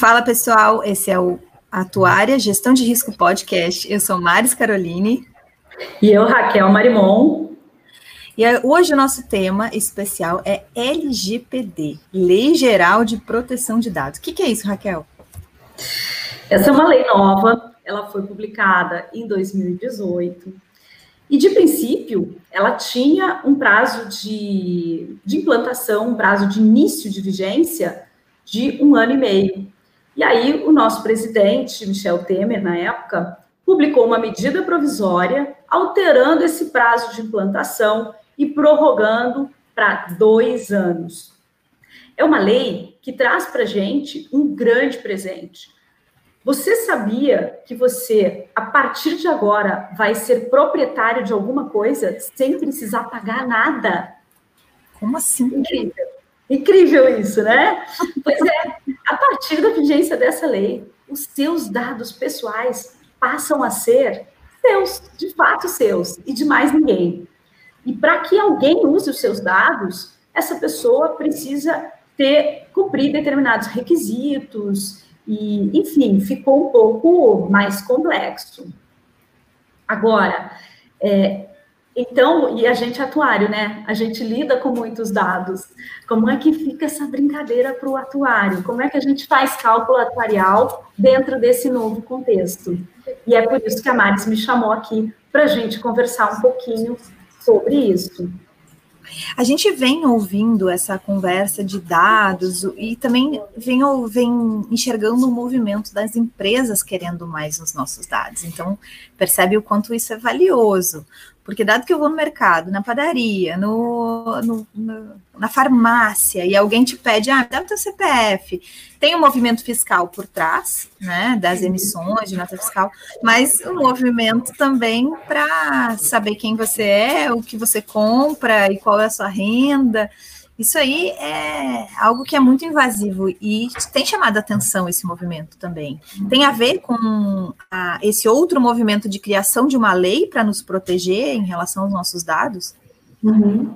Fala pessoal, esse é o Atuária Gestão de Risco Podcast. Eu sou Maris Caroline. E eu, Raquel Marimon. E hoje o nosso tema especial é LGPD, Lei Geral de Proteção de Dados. O que, que é isso, Raquel? Essa é uma lei nova, ela foi publicada em 2018. E, de princípio, ela tinha um prazo de, de implantação, um prazo de início de vigência de um ano e meio. E aí, o nosso presidente, Michel Temer, na época, publicou uma medida provisória alterando esse prazo de implantação e prorrogando para dois anos. É uma lei que traz para a gente um grande presente. Você sabia que você, a partir de agora, vai ser proprietário de alguma coisa sem precisar pagar nada? Como assim? Incrível. Incrível isso, né? Pois é, a partir da vigência dessa lei, os seus dados pessoais passam a ser seus, de fato seus, e de mais ninguém. E para que alguém use os seus dados, essa pessoa precisa ter cumprir determinados requisitos e, enfim, ficou um pouco mais complexo. Agora, é, então, e a gente é atuário, né? A gente lida com muitos dados. Como é que fica essa brincadeira para o atuário? Como é que a gente faz cálculo atuarial dentro desse novo contexto? E é por isso que a Maris me chamou aqui para a gente conversar um pouquinho sobre isso. A gente vem ouvindo essa conversa de dados e também vem, vem enxergando o movimento das empresas querendo mais os nossos dados. Então, percebe o quanto isso é valioso. Porque dado que eu vou no mercado, na padaria, no, no, no, na farmácia, e alguém te pede, ah, dá o teu CPF, tem um movimento fiscal por trás, né, das emissões de nota fiscal, mas um movimento também para saber quem você é, o que você compra e qual é a sua renda. Isso aí é algo que é muito invasivo e tem chamado a atenção esse movimento também. Tem a ver com a, esse outro movimento de criação de uma lei para nos proteger em relação aos nossos dados? Uhum.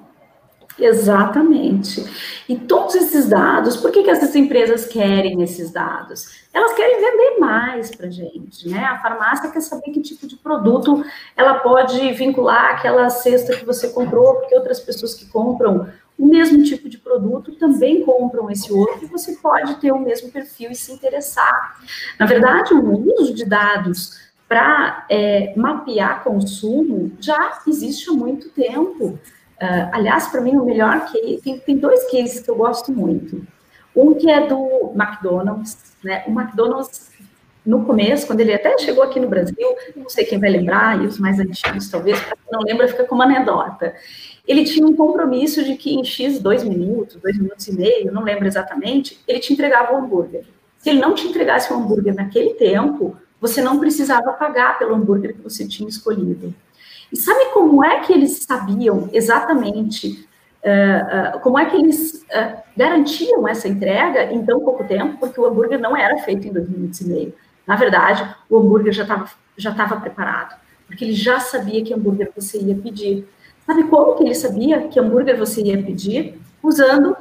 Exatamente. E todos esses dados, por que, que essas empresas querem esses dados? Elas querem vender mais para gente, né? A farmácia quer saber que tipo de produto ela pode vincular aquela cesta que você comprou, porque outras pessoas que compram o mesmo tipo de produto também compram esse outro e você pode ter o mesmo perfil e se interessar. Na verdade, o uso de dados para é, mapear consumo já existe há muito tempo. Uh, aliás, para mim, o melhor que tem, tem dois cases que eu gosto muito. Um que é do McDonald's, né? O McDonald's no começo, quando ele até chegou aqui no Brasil, não sei quem vai lembrar, e os mais antigos talvez, para quem não lembra, fica como anedota ele tinha um compromisso de que em X dois minutos, dois minutos e meio, não lembro exatamente, ele te entregava o hambúrguer. Se ele não te entregasse o hambúrguer naquele tempo, você não precisava pagar pelo hambúrguer que você tinha escolhido. E sabe como é que eles sabiam exatamente, uh, uh, como é que eles uh, garantiam essa entrega em tão pouco tempo? Porque o hambúrguer não era feito em dois minutos e meio. Na verdade, o hambúrguer já estava já preparado, porque ele já sabia que hambúrguer você ia pedir. Sabe como que ele sabia que hambúrguer você ia pedir? Usando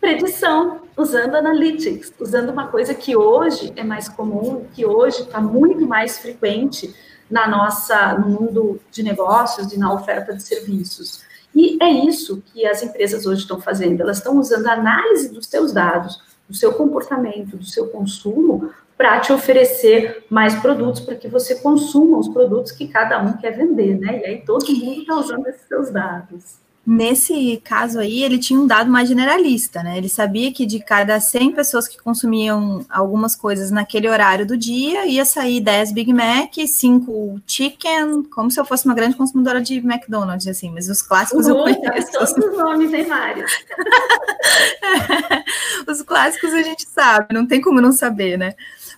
predição, usando analytics, usando uma coisa que hoje é mais comum, que hoje está muito mais frequente na nossa, no mundo de negócios e na oferta de serviços. E é isso que as empresas hoje estão fazendo. Elas estão usando a análise dos seus dados, do seu comportamento, do seu consumo, para te oferecer mais produtos, para que você consuma os produtos que cada um quer vender, né? E aí todo mundo está usando esses seus dados. Nesse caso aí, ele tinha um dado mais generalista, né? Ele sabia que de cada 100 pessoas que consumiam algumas coisas naquele horário do dia, ia sair 10 Big Mac, 5 chicken, como se eu fosse uma grande consumidora de McDonald's, assim, mas os clássicos uhum, eu conheço. Todos os nomes tem vários. os clássicos a gente sabe, não tem como não saber, né?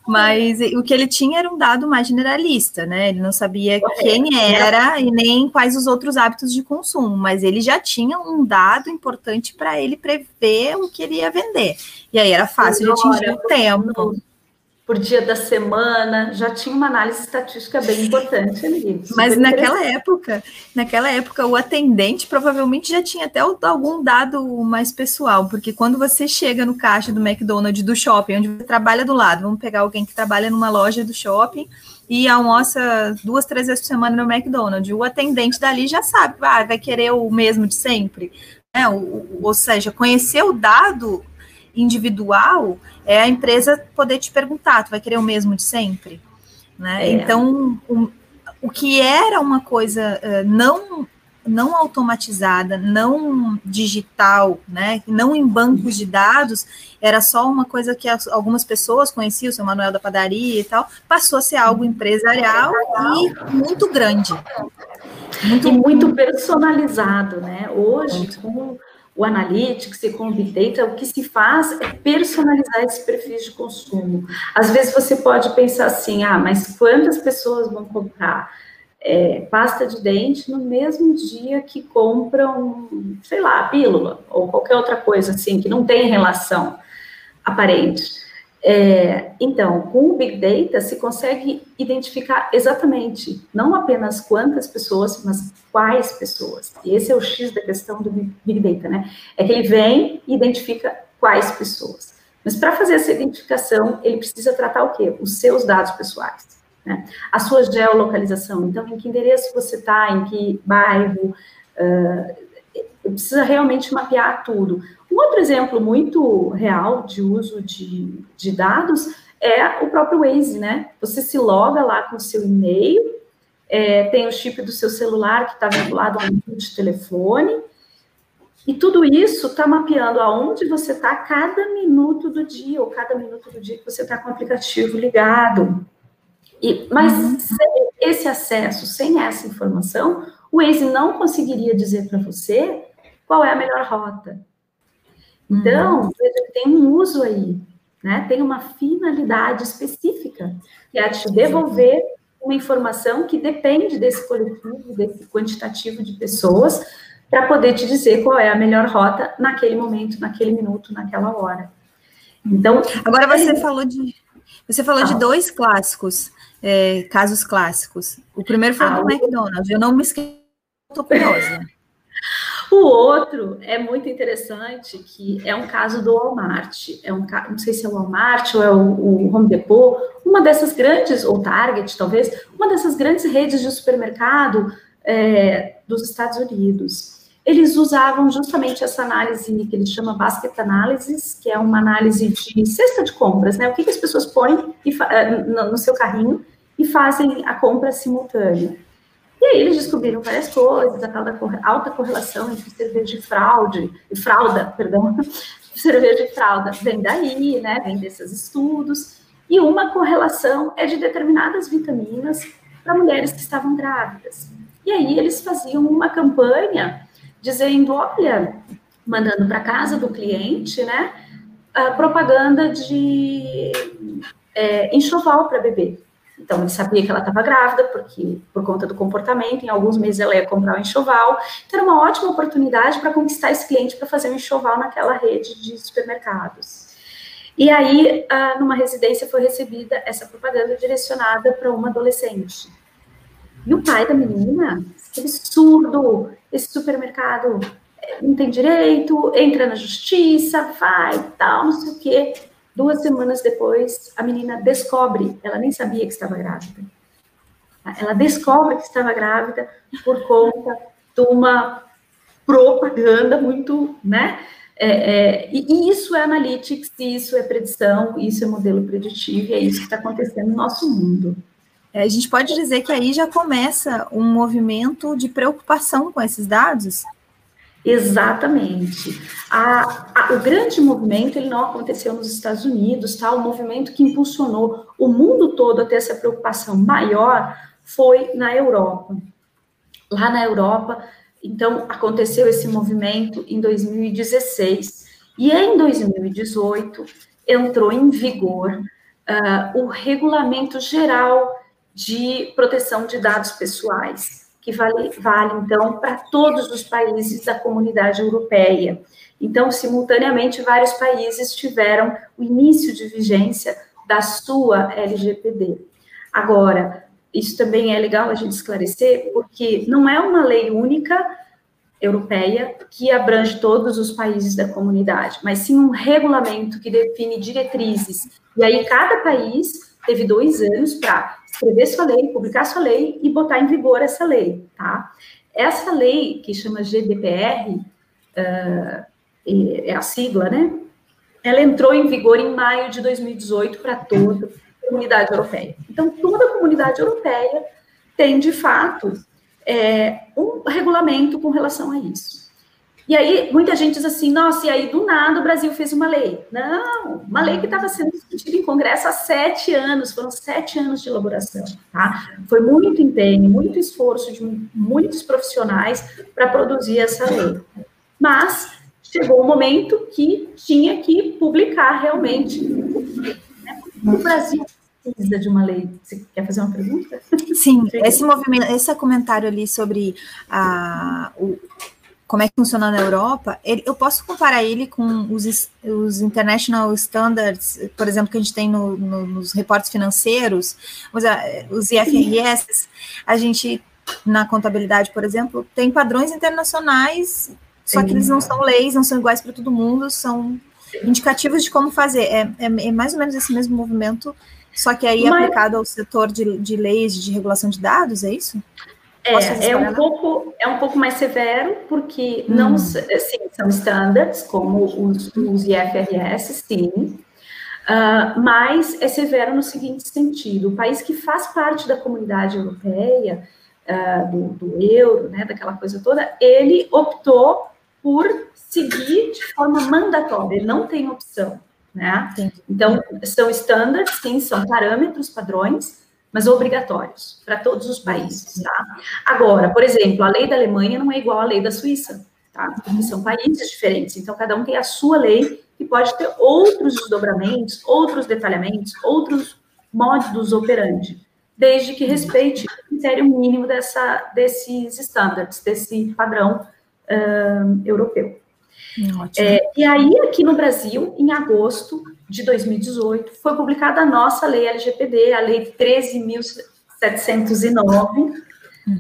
Mas o que ele tinha era um dado mais generalista, né? Ele não sabia quem era e nem quais os outros hábitos de consumo, mas ele já tinha um dado importante para ele prever o que ele ia vender. E aí era fácil de atingir o tempo. Por dia da semana, já tinha uma análise estatística bem importante ali. Mas naquela época, naquela época, o atendente provavelmente já tinha até algum dado mais pessoal, porque quando você chega no caixa do McDonald's do shopping, onde você trabalha do lado, vamos pegar alguém que trabalha numa loja do shopping e almoça duas, três vezes por semana no McDonald's, o atendente dali já sabe, ah, vai querer o mesmo de sempre. É, ou, ou seja, conhecer o dado individual é a empresa poder te perguntar, tu vai querer o mesmo de sempre? Né? É. Então, o, o que era uma coisa uh, não não automatizada, não digital, né, não em bancos de dados, era só uma coisa que as, algumas pessoas conheciam, o seu Manuel da padaria e tal, passou a ser algo empresarial e muito grande. Muito, e muito personalizado, né? Hoje, muito. com o Analytics e com o Big Data, o que se faz é personalizar esse perfil de consumo. Às vezes você pode pensar assim, ah, mas quantas pessoas vão comprar é, pasta de dente no mesmo dia que compram, sei lá, pílula ou qualquer outra coisa assim, que não tem relação aparente. É, então, com o Big Data, se consegue identificar exatamente, não apenas quantas pessoas, mas quais pessoas. E esse é o X da questão do Big Data, né? É que ele vem e identifica quais pessoas. Mas para fazer essa identificação, ele precisa tratar o quê? Os seus dados pessoais. Né? A sua geolocalização. Então, em que endereço você está, em que bairro. Uh, precisa realmente mapear tudo. Um outro exemplo muito real de uso de, de dados é o próprio Waze, né? Você se loga lá com o seu e-mail, é, tem o chip do seu celular que está vinculado a um de telefone, e tudo isso está mapeando aonde você está cada minuto do dia, ou cada minuto do dia que você está com o aplicativo ligado. E, mas uhum. sem esse acesso, sem essa informação, o Waze não conseguiria dizer para você qual é a melhor rota. Então, uhum. tem um uso aí, né? Tem uma finalidade específica, que é te devolver uma informação que depende desse coletivo, desse quantitativo de pessoas, para poder te dizer qual é a melhor rota naquele momento, naquele minuto, naquela hora. Então, agora você é... falou de você falou ah. de dois clássicos, é, casos clássicos. O primeiro foi ah, do o... McDonald's. Eu não me esqueci, estou curiosa. O outro é muito interessante, que é um caso do Walmart. É um, não sei se é o Walmart ou é o, o Home Depot, uma dessas grandes, ou Target, talvez, uma dessas grandes redes de supermercado é, dos Estados Unidos. Eles usavam justamente essa análise que eles chamam Basket Analysis, que é uma análise de cesta de compras, né? O que, que as pessoas põem eh, no seu carrinho e fazem a compra simultânea. E aí eles descobriram várias coisas, a tal da alta correlação entre cerveja e fraude, e fralda, perdão, cerveja e fralda vem daí, né, vem desses estudos, e uma correlação é de determinadas vitaminas para mulheres que estavam grávidas. E aí eles faziam uma campanha dizendo, olha, mandando para casa do cliente, né, a propaganda de é, enxoval para bebê. Então, ele sabia que ela estava grávida, porque por conta do comportamento, em alguns meses ela ia comprar um enxoval. Então, era uma ótima oportunidade para conquistar esse cliente para fazer um enxoval naquela rede de supermercados. E aí, ah, numa residência, foi recebida essa propaganda direcionada para uma adolescente. E o pai da menina, que absurdo, esse supermercado eh, não tem direito, entra na justiça, vai, tal, não sei o quê. Duas semanas depois, a menina descobre, ela nem sabia que estava grávida. Ela descobre que estava grávida por conta de uma propaganda muito, né? É, é, e, isso é analytics, isso é predição, isso é modelo preditivo, e é isso que está acontecendo no nosso mundo. É, a gente pode dizer que aí já começa um movimento de preocupação com esses dados? Exatamente. A, a, o grande movimento ele não aconteceu nos Estados Unidos, tá? O movimento que impulsionou o mundo todo a ter essa preocupação maior foi na Europa. Lá na Europa, então aconteceu esse movimento em 2016 e em 2018 entrou em vigor uh, o Regulamento Geral de Proteção de Dados Pessoais que vale, vale então, para todos os países da comunidade europeia. Então, simultaneamente, vários países tiveram o início de vigência da sua LGPD. Agora, isso também é legal a gente esclarecer, porque não é uma lei única europeia que abrange todos os países da comunidade, mas sim um regulamento que define diretrizes. E aí cada país teve dois anos para escrever sua lei, publicar sua lei e botar em vigor essa lei, tá? Essa lei que chama GDPR, uh, é a sigla, né? Ela entrou em vigor em maio de 2018 para toda a comunidade europeia. Então, toda a comunidade europeia tem, de fato, é, um regulamento com relação a isso. E aí, muita gente diz assim, nossa, e aí do nada o Brasil fez uma lei. Não, uma lei que estava sendo discutida em Congresso há sete anos, foram sete anos de elaboração, tá? Foi muito empenho, muito esforço de muitos profissionais para produzir essa lei. Mas chegou o um momento que tinha que publicar realmente. O Brasil precisa de uma lei. Você quer fazer uma pergunta? Sim, esse movimento, esse comentário ali sobre a, o, como é que funciona na Europa, ele, eu posso comparar ele com os, os international standards, por exemplo, que a gente tem no, no, nos reportes financeiros, os, os IFRS, a gente, na contabilidade, por exemplo, tem padrões internacionais, só que eles não são leis, não são iguais para todo mundo, são indicativos de como fazer. É, é, é mais ou menos esse mesmo movimento só que aí é Mas... aplicado ao setor de, de leis de regulação de dados, é isso? É, é um, pouco, é um pouco mais severo, porque hum. não assim, são standards, como os, os IFRS, sim, uh, mas é severo no seguinte sentido: o país que faz parte da comunidade europeia, uh, do, do, euro, né, daquela coisa toda, ele optou por seguir de forma mandatória, ele não tem opção. Né? Então, são estándares, sim, são parâmetros, padrões, mas obrigatórios para todos os países, tá? Agora, por exemplo, a lei da Alemanha não é igual à lei da Suíça, tá? Porque são países diferentes, então cada um tem a sua lei que pode ter outros desdobramentos, outros detalhamentos, outros modos operandi, desde que respeite o critério mínimo dessa, desses estándares, desse padrão uh, europeu. É, e aí, aqui no Brasil, em agosto de 2018, foi publicada a nossa lei LGPD, a Lei 13.709. Uhum.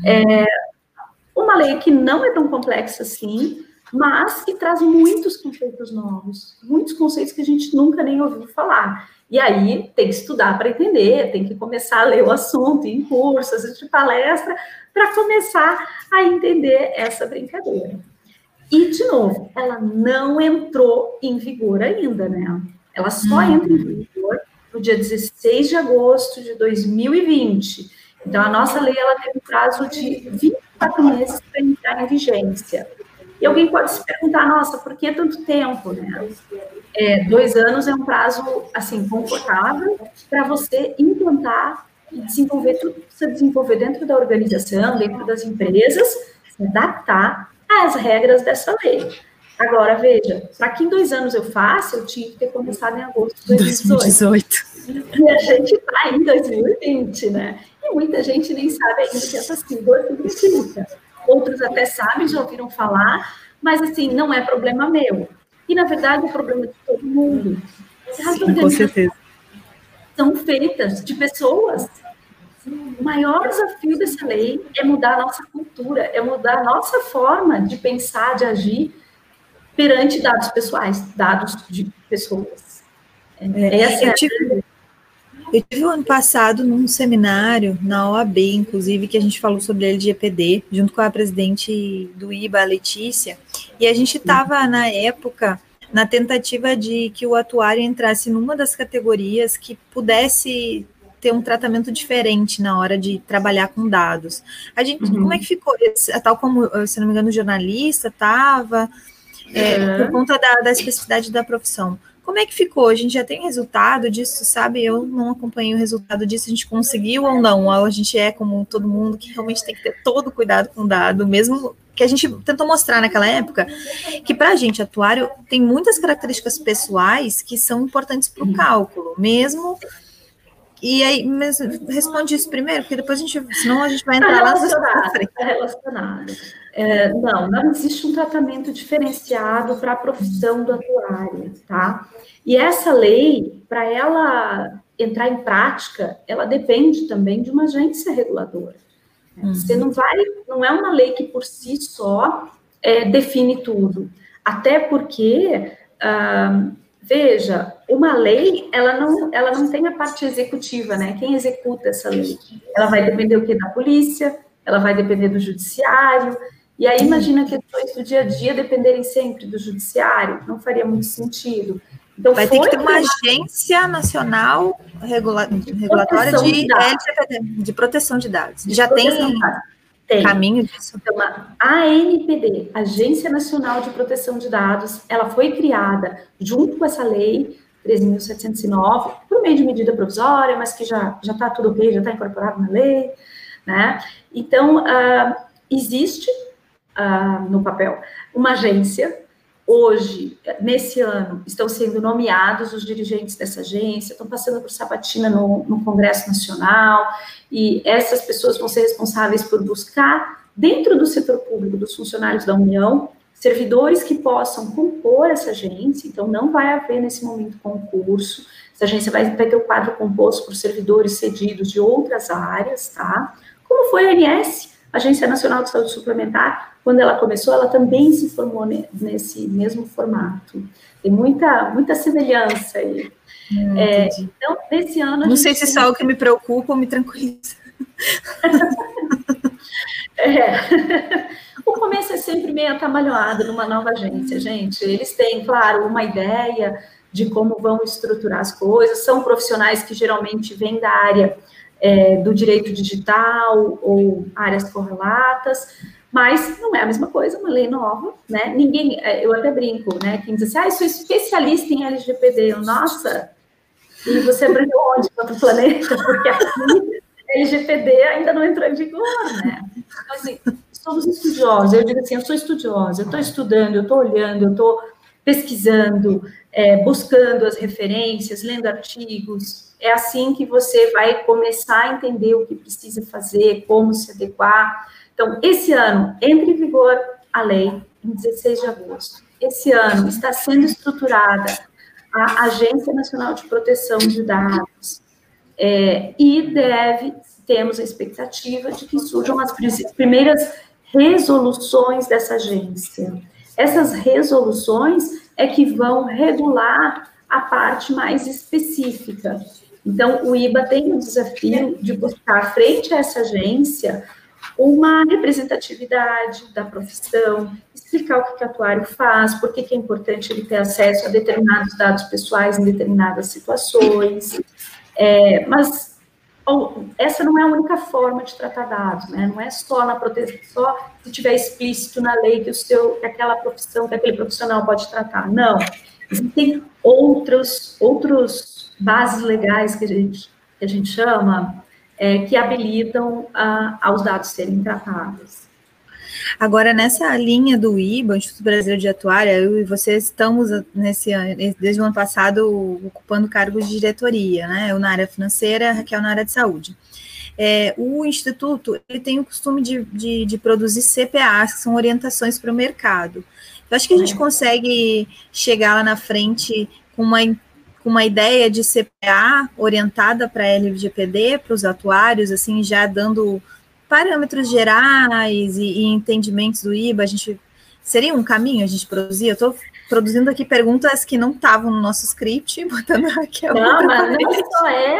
É, uma lei que não é tão complexa assim, mas que traz muitos conceitos novos, muitos conceitos que a gente nunca nem ouviu falar. E aí tem que estudar para entender, tem que começar a ler o assunto em cursos, de palestra, para começar a entender essa brincadeira. E, de novo, ela não entrou em vigor ainda, né? Ela só uhum. entra em vigor no dia 16 de agosto de 2020. Então, a nossa lei ela tem um prazo de 24 meses para entrar em vigência. E alguém pode se perguntar, nossa, por que tanto tempo, né? É, dois anos é um prazo, assim, confortável para você implantar e desenvolver tudo que precisa desenvolver dentro da organização, dentro das empresas, se adaptar as regras dessa lei. Agora, veja, para que em dois anos eu faça, eu tinha que ter começado em agosto de 2018. 2018. E a gente está em 2020, né? E muita gente nem sabe ainda que essa sigla significa. Outros até sabem, já ouviram falar, mas assim, não é problema meu. E na verdade é problema de todo mundo. Sim, com certeza. São feitas de pessoas o maior desafio dessa lei é mudar a nossa cultura, é mudar a nossa forma de pensar, de agir perante dados pessoais, dados de pessoas. É, é Essa eu, é tive, eu tive ano passado num seminário na OAB, inclusive, que a gente falou sobre LGPD, junto com a presidente do IBA, a Letícia, e a gente estava, na época, na tentativa de que o atuário entrasse numa das categorias que pudesse ter um tratamento diferente na hora de trabalhar com dados. A gente, uhum. como é que ficou? Tal como, se não me engano, o jornalista estava, é, uhum. por conta da, da especificidade da profissão. Como é que ficou? A gente já tem resultado disso, sabe? Eu não acompanhei o resultado disso, a gente conseguiu ou não? Ou a gente é como todo mundo que realmente tem que ter todo cuidado com o dado, mesmo que a gente tentou mostrar naquela época, que para a gente, atuário, tem muitas características pessoais que são importantes para o cálculo, mesmo e aí, mas responde isso primeiro, porque depois a gente, senão a gente vai entrar tá lá Está relacionado. É, não, não existe um tratamento diferenciado para a profissão do atuário, tá? E essa lei, para ela entrar em prática, ela depende também de uma agência reguladora. Você não vai, não é uma lei que por si só é, define tudo. Até porque, ah, veja, uma lei, ela não, ela não tem a parte executiva, né? Quem executa essa lei? Ela vai depender o que da polícia, ela vai depender do judiciário. E aí imagina questões do dia a dia dependerem sempre do judiciário, não faria muito sentido. Então, vai ter que ter uma agência nacional regula regulatória de, de, LGPD, de proteção de dados. De Já tem, tem caminho disso? Então, a ANPD, Agência Nacional de Proteção de Dados, ela foi criada junto com essa lei 13.709, por meio de medida provisória, mas que já está tudo ok, já está incorporado na lei, né? Então, uh, existe uh, no papel. Uma agência Hoje, nesse ano, estão sendo nomeados os dirigentes dessa agência, estão passando por sabatina no, no Congresso Nacional, e essas pessoas vão ser responsáveis por buscar, dentro do setor público, dos funcionários da União, servidores que possam compor essa agência, então não vai haver nesse momento concurso, essa agência vai, ter o quadro composto por servidores cedidos de outras áreas, tá? Como foi a ANS, Agência Nacional de Saúde Suplementar, quando ela começou, ela também se formou nesse mesmo formato. Tem muita, muita semelhança aí. Hum, é, então, nesse ano. Não sei se isso é algo que me preocupa ou me tranquiliza. é. O começo é sempre meio atamalhoado numa nova agência, gente. Eles têm, claro, uma ideia de como vão estruturar as coisas, são profissionais que geralmente vêm da área é, do direito digital ou áreas correlatas, mas não é a mesma coisa, uma lei nova, né? Ninguém, é, eu até brinco, né? Quem diz assim, ah, eu sou especialista em LGPD, eu, nossa, e você aprendeu onde? Para outro planeta? Porque aqui LGPD ainda não entrou em vigor, né? Então, assim, somos estudiosos, eu digo assim, eu sou estudiosa, eu estou estudando, eu estou olhando, eu estou pesquisando, é, buscando as referências, lendo artigos, é assim que você vai começar a entender o que precisa fazer, como se adequar, então, esse ano, entra em vigor a lei em 16 de agosto. Esse ano está sendo estruturada a Agência Nacional de Proteção de Dados é, e deve, temos a expectativa de que surjam as primeiras resoluções dessa agência. Essas resoluções é que vão regular a parte mais específica. Então, o IBA tem o desafio de buscar, frente a essa agência, uma representatividade da profissão, explicar o que, que o atuário faz, por que, é importante ele ter acesso a determinados dados pessoais em determinadas situações. É, mas essa não é a única forma de tratar dados, né? Não é só na proteção, só se tiver explícito na lei que o seu, que aquela profissão, que aquele profissional pode tratar. Não. Existem outros, outros bases legais que a gente, que a gente chama é, que habilitam a, aos dados serem tratados. Agora, nessa linha do IBA, Instituto Brasileiro de Atuária, eu e você estamos nesse ano, desde o ano passado ocupando cargos de diretoria, né? Eu na área financeira, Raquel na área de saúde. É, o Instituto ele tem o costume de, de, de produzir CPAs, que são orientações para o mercado. Eu acho que a gente é. consegue chegar lá na frente com uma com uma ideia de CPA orientada para LGPD, para os atuários, assim, já dando parâmetros gerais e, e, entendimentos do IBA, a gente seria um caminho a gente produzir? Eu estou produzindo aqui perguntas que não estavam no nosso script, botando aqui a Não, mas não só é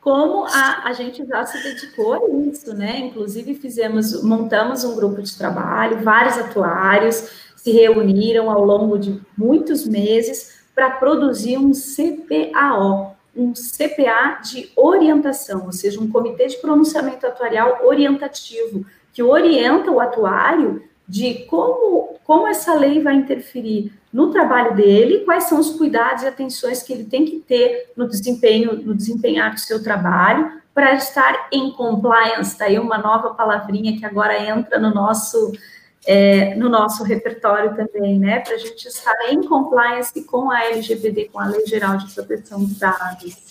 como a, a gente já se dedicou a isso, né? Inclusive fizemos, montamos um grupo de trabalho, vários atuários se reuniram ao longo de muitos meses para produzir um CPAO, um CPA de orientação, ou seja, um comitê de pronunciamento atuarial orientativo, que orienta o atuário de como, como essa lei vai interferir no trabalho dele, quais são os cuidados e atenções que ele tem que ter no desempenho, no desempenhar do seu trabalho, para estar em compliance, está aí uma nova palavrinha que agora entra no nosso é, no nosso repertório também, né, para a gente estar em compliance com a LGPD, com a Lei Geral de Proteção de Dados.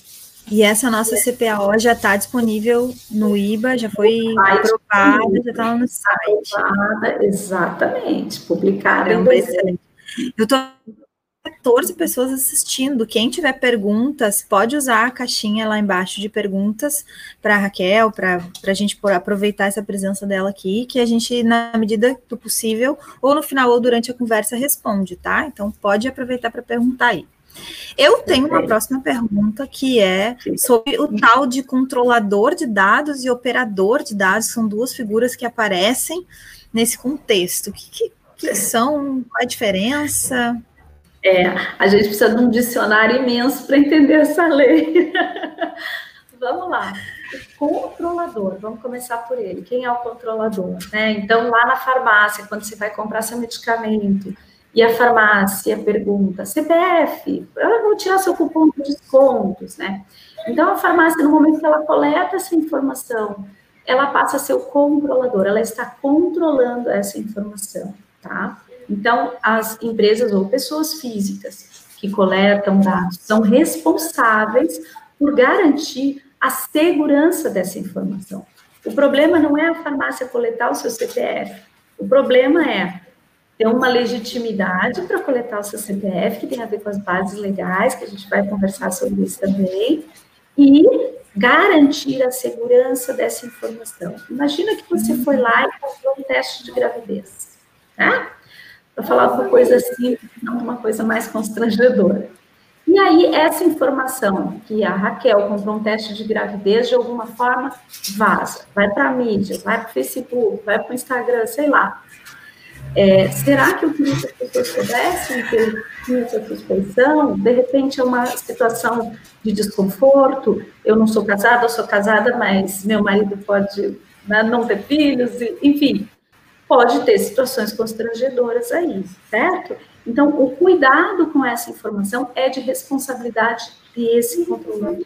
E essa nossa CPAO já está disponível no IBA, já foi aprovada, já está no site. Aprovada, exatamente, publicada. Então, Eu estou 14 pessoas assistindo. Quem tiver perguntas, pode usar a caixinha lá embaixo de perguntas para Raquel, para a gente aproveitar essa presença dela aqui, que a gente, na medida do possível, ou no final ou durante a conversa, responde, tá? Então, pode aproveitar para perguntar aí. Eu tenho uma próxima pergunta que é sobre o tal de controlador de dados e operador de dados, são duas figuras que aparecem nesse contexto. O que, que, que são? Qual a diferença? É, a gente precisa de um dicionário imenso para entender essa lei. vamos lá. O controlador, vamos começar por ele. Quem é o controlador? Né? Então, lá na farmácia, quando você vai comprar seu medicamento, e a farmácia pergunta, CPF, eu vou tirar seu cupom de descontos, né? Então, a farmácia, no momento que ela coleta essa informação, ela passa a ser o controlador, ela está controlando essa informação, tá? Então, as empresas ou pessoas físicas que coletam dados são responsáveis por garantir a segurança dessa informação. O problema não é a farmácia coletar o seu CPF, o problema é ter uma legitimidade para coletar o seu CPF, que tem a ver com as bases legais, que a gente vai conversar sobre isso também, e garantir a segurança dessa informação. Imagina que você foi lá e comprou um teste de gravidez, tá? Para falar uma coisa assim, não uma coisa mais constrangedora. E aí, essa informação que a Raquel comprou um teste de gravidez, de alguma forma, vaza, vai para a mídia, vai para o Facebook, vai para o Instagram, sei lá. É, será que queria que as pessoas soubessem que tinha essa suspeição? De repente é uma situação de desconforto. Eu não sou casada, eu sou casada, mas meu marido pode né, não ter filhos, enfim, pode ter situações constrangedoras aí, certo? Então, o cuidado com essa informação é de responsabilidade desse controlador.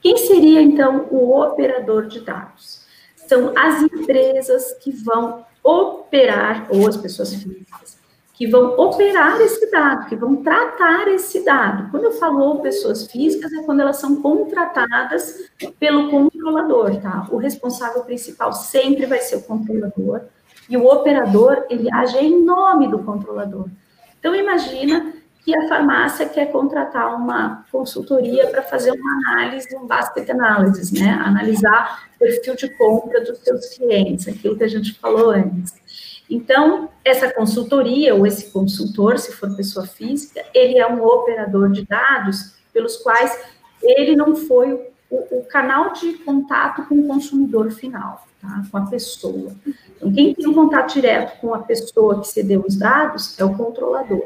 Quem seria, então, o operador de dados? São as empresas que vão operar, ou as pessoas físicas, que vão operar esse dado, que vão tratar esse dado. Quando eu falo pessoas físicas, é quando elas são contratadas pelo controlador, tá? O responsável principal sempre vai ser o controlador, e o operador, ele age em nome do controlador. Então, imagina que a farmácia quer contratar uma consultoria para fazer uma análise, um basket analysis, né? Analisar o perfil de compra dos seus clientes, aquilo que a gente falou antes. Então, essa consultoria ou esse consultor, se for pessoa física, ele é um operador de dados pelos quais ele não foi o, o canal de contato com o consumidor final, tá? Com a pessoa. Então, quem tem um contato direto com a pessoa que cedeu os dados é o controlador.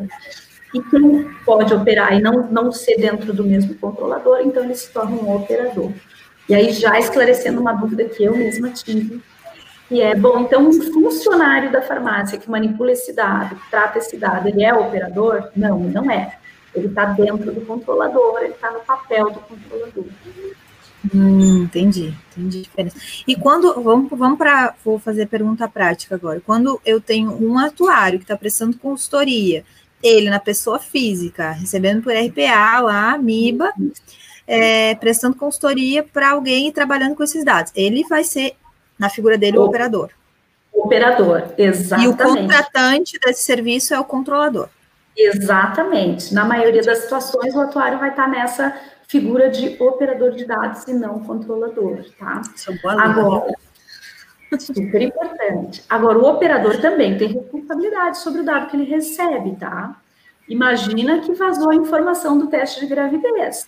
E quem pode operar e não, não ser dentro do mesmo controlador, então ele se torna um operador. E aí, já esclarecendo uma dúvida que eu mesma tive, que é, bom, então um funcionário da farmácia que manipula esse dado, que trata esse dado, ele é operador? Não, não é. Ele está dentro do controlador, ele está no papel do controlador. Hum, entendi, entendi diferença. E quando, vamos, vamos para, vou fazer pergunta prática agora. Quando eu tenho um atuário que está prestando consultoria, ele na pessoa física, recebendo por RPA lá, MIBA, é, prestando consultoria para alguém e trabalhando com esses dados. Ele vai ser, na figura dele, o, o operador. Operador, exatamente. E o contratante desse serviço é o controlador. Exatamente. Na maioria das situações, o atuário vai estar nessa figura de operador de dados e não controlador, tá? Agora, Super importante. Agora, o operador também tem responsabilidade sobre o dado que ele recebe, tá? Imagina que vazou a informação do teste de gravidez,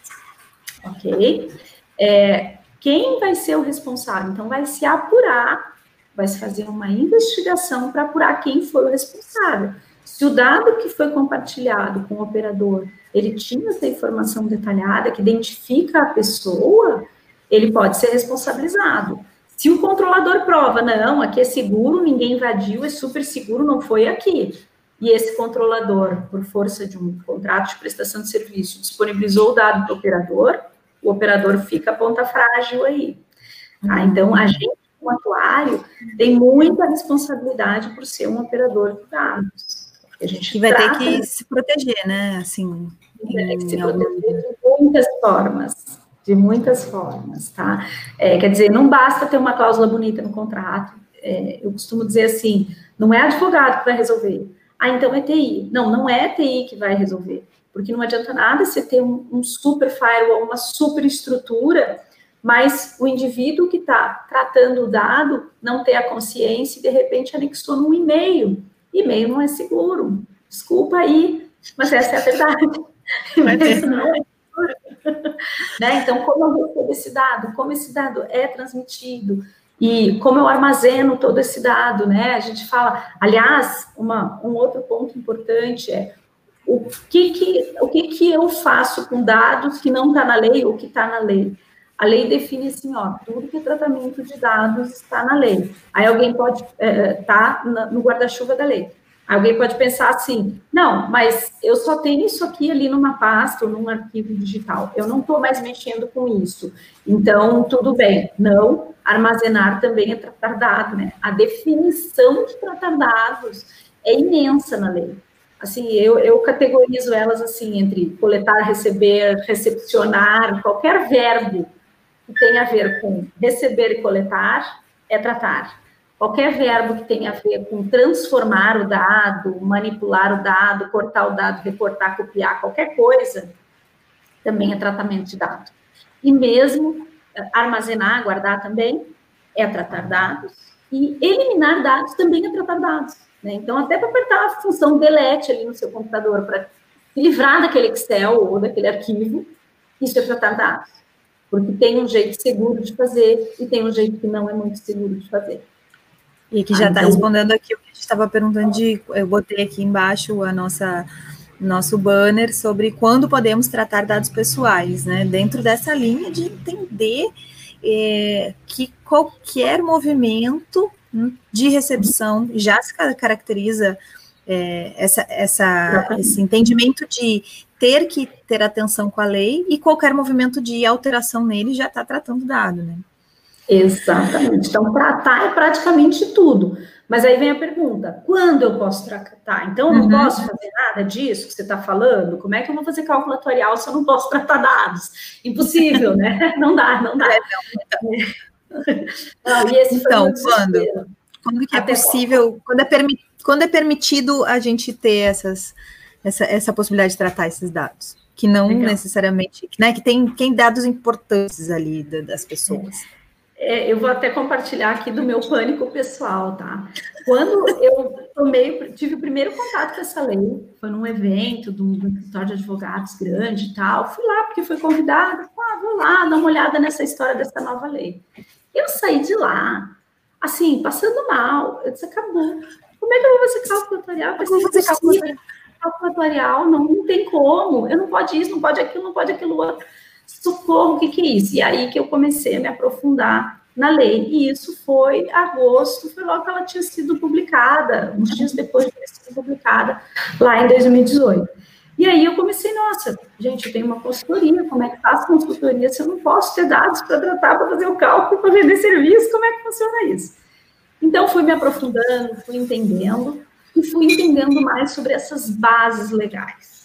ok? É, quem vai ser o responsável? Então, vai se apurar, vai se fazer uma investigação para apurar quem foi o responsável. Se o dado que foi compartilhado com o operador, ele tinha essa informação detalhada que identifica a pessoa, ele pode ser responsabilizado. Se o controlador prova, não, aqui é seguro, ninguém invadiu, é super seguro, não foi aqui. E esse controlador, por força de um contrato de prestação de serviço, disponibilizou o dado para o operador, o operador fica a ponta frágil aí. Tá? Então, a gente, como atuário, tem muita responsabilidade por ser um operador de dados. A gente e vai ter que se proteger, né? Assim, vai ter que se proteger de muitas formas de muitas formas, tá? É, quer dizer, não basta ter uma cláusula bonita no contrato. É, eu costumo dizer assim, não é advogado que vai resolver. Ah, então é TI. Não, não é TI que vai resolver. Porque não adianta nada você ter um, um super firewall, uma super estrutura, mas o indivíduo que está tratando o dado não ter a consciência e de repente anexou num e-mail. E-mail não é seguro. Desculpa aí, mas essa é a verdade. Mas não é né? Então, como eu recebo esse dado? Como esse dado é transmitido? E como eu armazeno todo esse dado, né? A gente fala, aliás, uma, um outro ponto importante é o que que, o que que eu faço com dados que não está na lei ou que está na lei? A lei define assim, ó, tudo que é tratamento de dados está na lei. Aí alguém pode estar é, tá no guarda-chuva da lei. Alguém pode pensar assim, não, mas eu só tenho isso aqui ali numa pasta ou num arquivo digital, eu não estou mais mexendo com isso. Então, tudo bem. Não, armazenar também é tratar dados, né? A definição de tratar dados é imensa na lei. Assim, eu, eu categorizo elas assim, entre coletar, receber, recepcionar, qualquer verbo que tenha a ver com receber e coletar, é tratar Qualquer verbo que tenha a ver com transformar o dado, manipular o dado, cortar o dado, recortar, copiar, qualquer coisa, também é tratamento de dado. E mesmo eh, armazenar, guardar também, é tratar dados. E eliminar dados também é tratar dados. Né? Então, até para apertar a função delete ali no seu computador, para livrar daquele Excel ou daquele arquivo, isso é tratar dados. Porque tem um jeito seguro de fazer e tem um jeito que não é muito seguro de fazer. E que já está então... respondendo aqui o que a gente estava perguntando de. Eu botei aqui embaixo a nossa nosso banner sobre quando podemos tratar dados pessoais, né? Dentro dessa linha de entender é, que qualquer movimento de recepção já se caracteriza é, essa, essa, esse entendimento de ter que ter atenção com a lei e qualquer movimento de alteração nele já está tratando dado, né? Exatamente. Então, tratar é praticamente tudo. Mas aí vem a pergunta: quando eu posso tratar? Então, eu não uhum. posso fazer nada disso que você está falando? Como é que eu vou fazer cálculo atuarial se eu não posso tratar dados? Impossível, né? Não dá, não dá. É, não, então, quando? Quando que é possível, quando é, quando é permitido a gente ter essas, essa, essa possibilidade de tratar esses dados? Que não Legal. necessariamente, né? Que tem, tem dados importantes ali das pessoas. É é, eu vou até compartilhar aqui do meu pânico pessoal, tá? Quando eu tomei, tive o primeiro contato com essa lei, foi num evento um escritório de advogados grande e tal, fui lá porque fui convidada, ah, vou lá dar uma olhada nessa história dessa nova lei. Eu saí de lá, assim, passando mal, eu disse, acabou. Como é que eu vou fazer cálculo atuarial? Como fazer cálculo atuarial? Não, não tem como, eu não pode isso, não pode aquilo, não pode aquilo outro socorro, o que, que é isso? E aí que eu comecei a me aprofundar na lei. E isso foi agosto, foi logo que ela tinha sido publicada, uns dias depois de ter sido publicada, lá em 2018. E aí eu comecei, nossa, gente, eu tenho uma consultoria, como é que faço consultoria se eu não posso ter dados para tratar, para fazer o cálculo, para vender serviço, como é que funciona isso? Então, fui me aprofundando, fui entendendo, e fui entendendo mais sobre essas bases legais.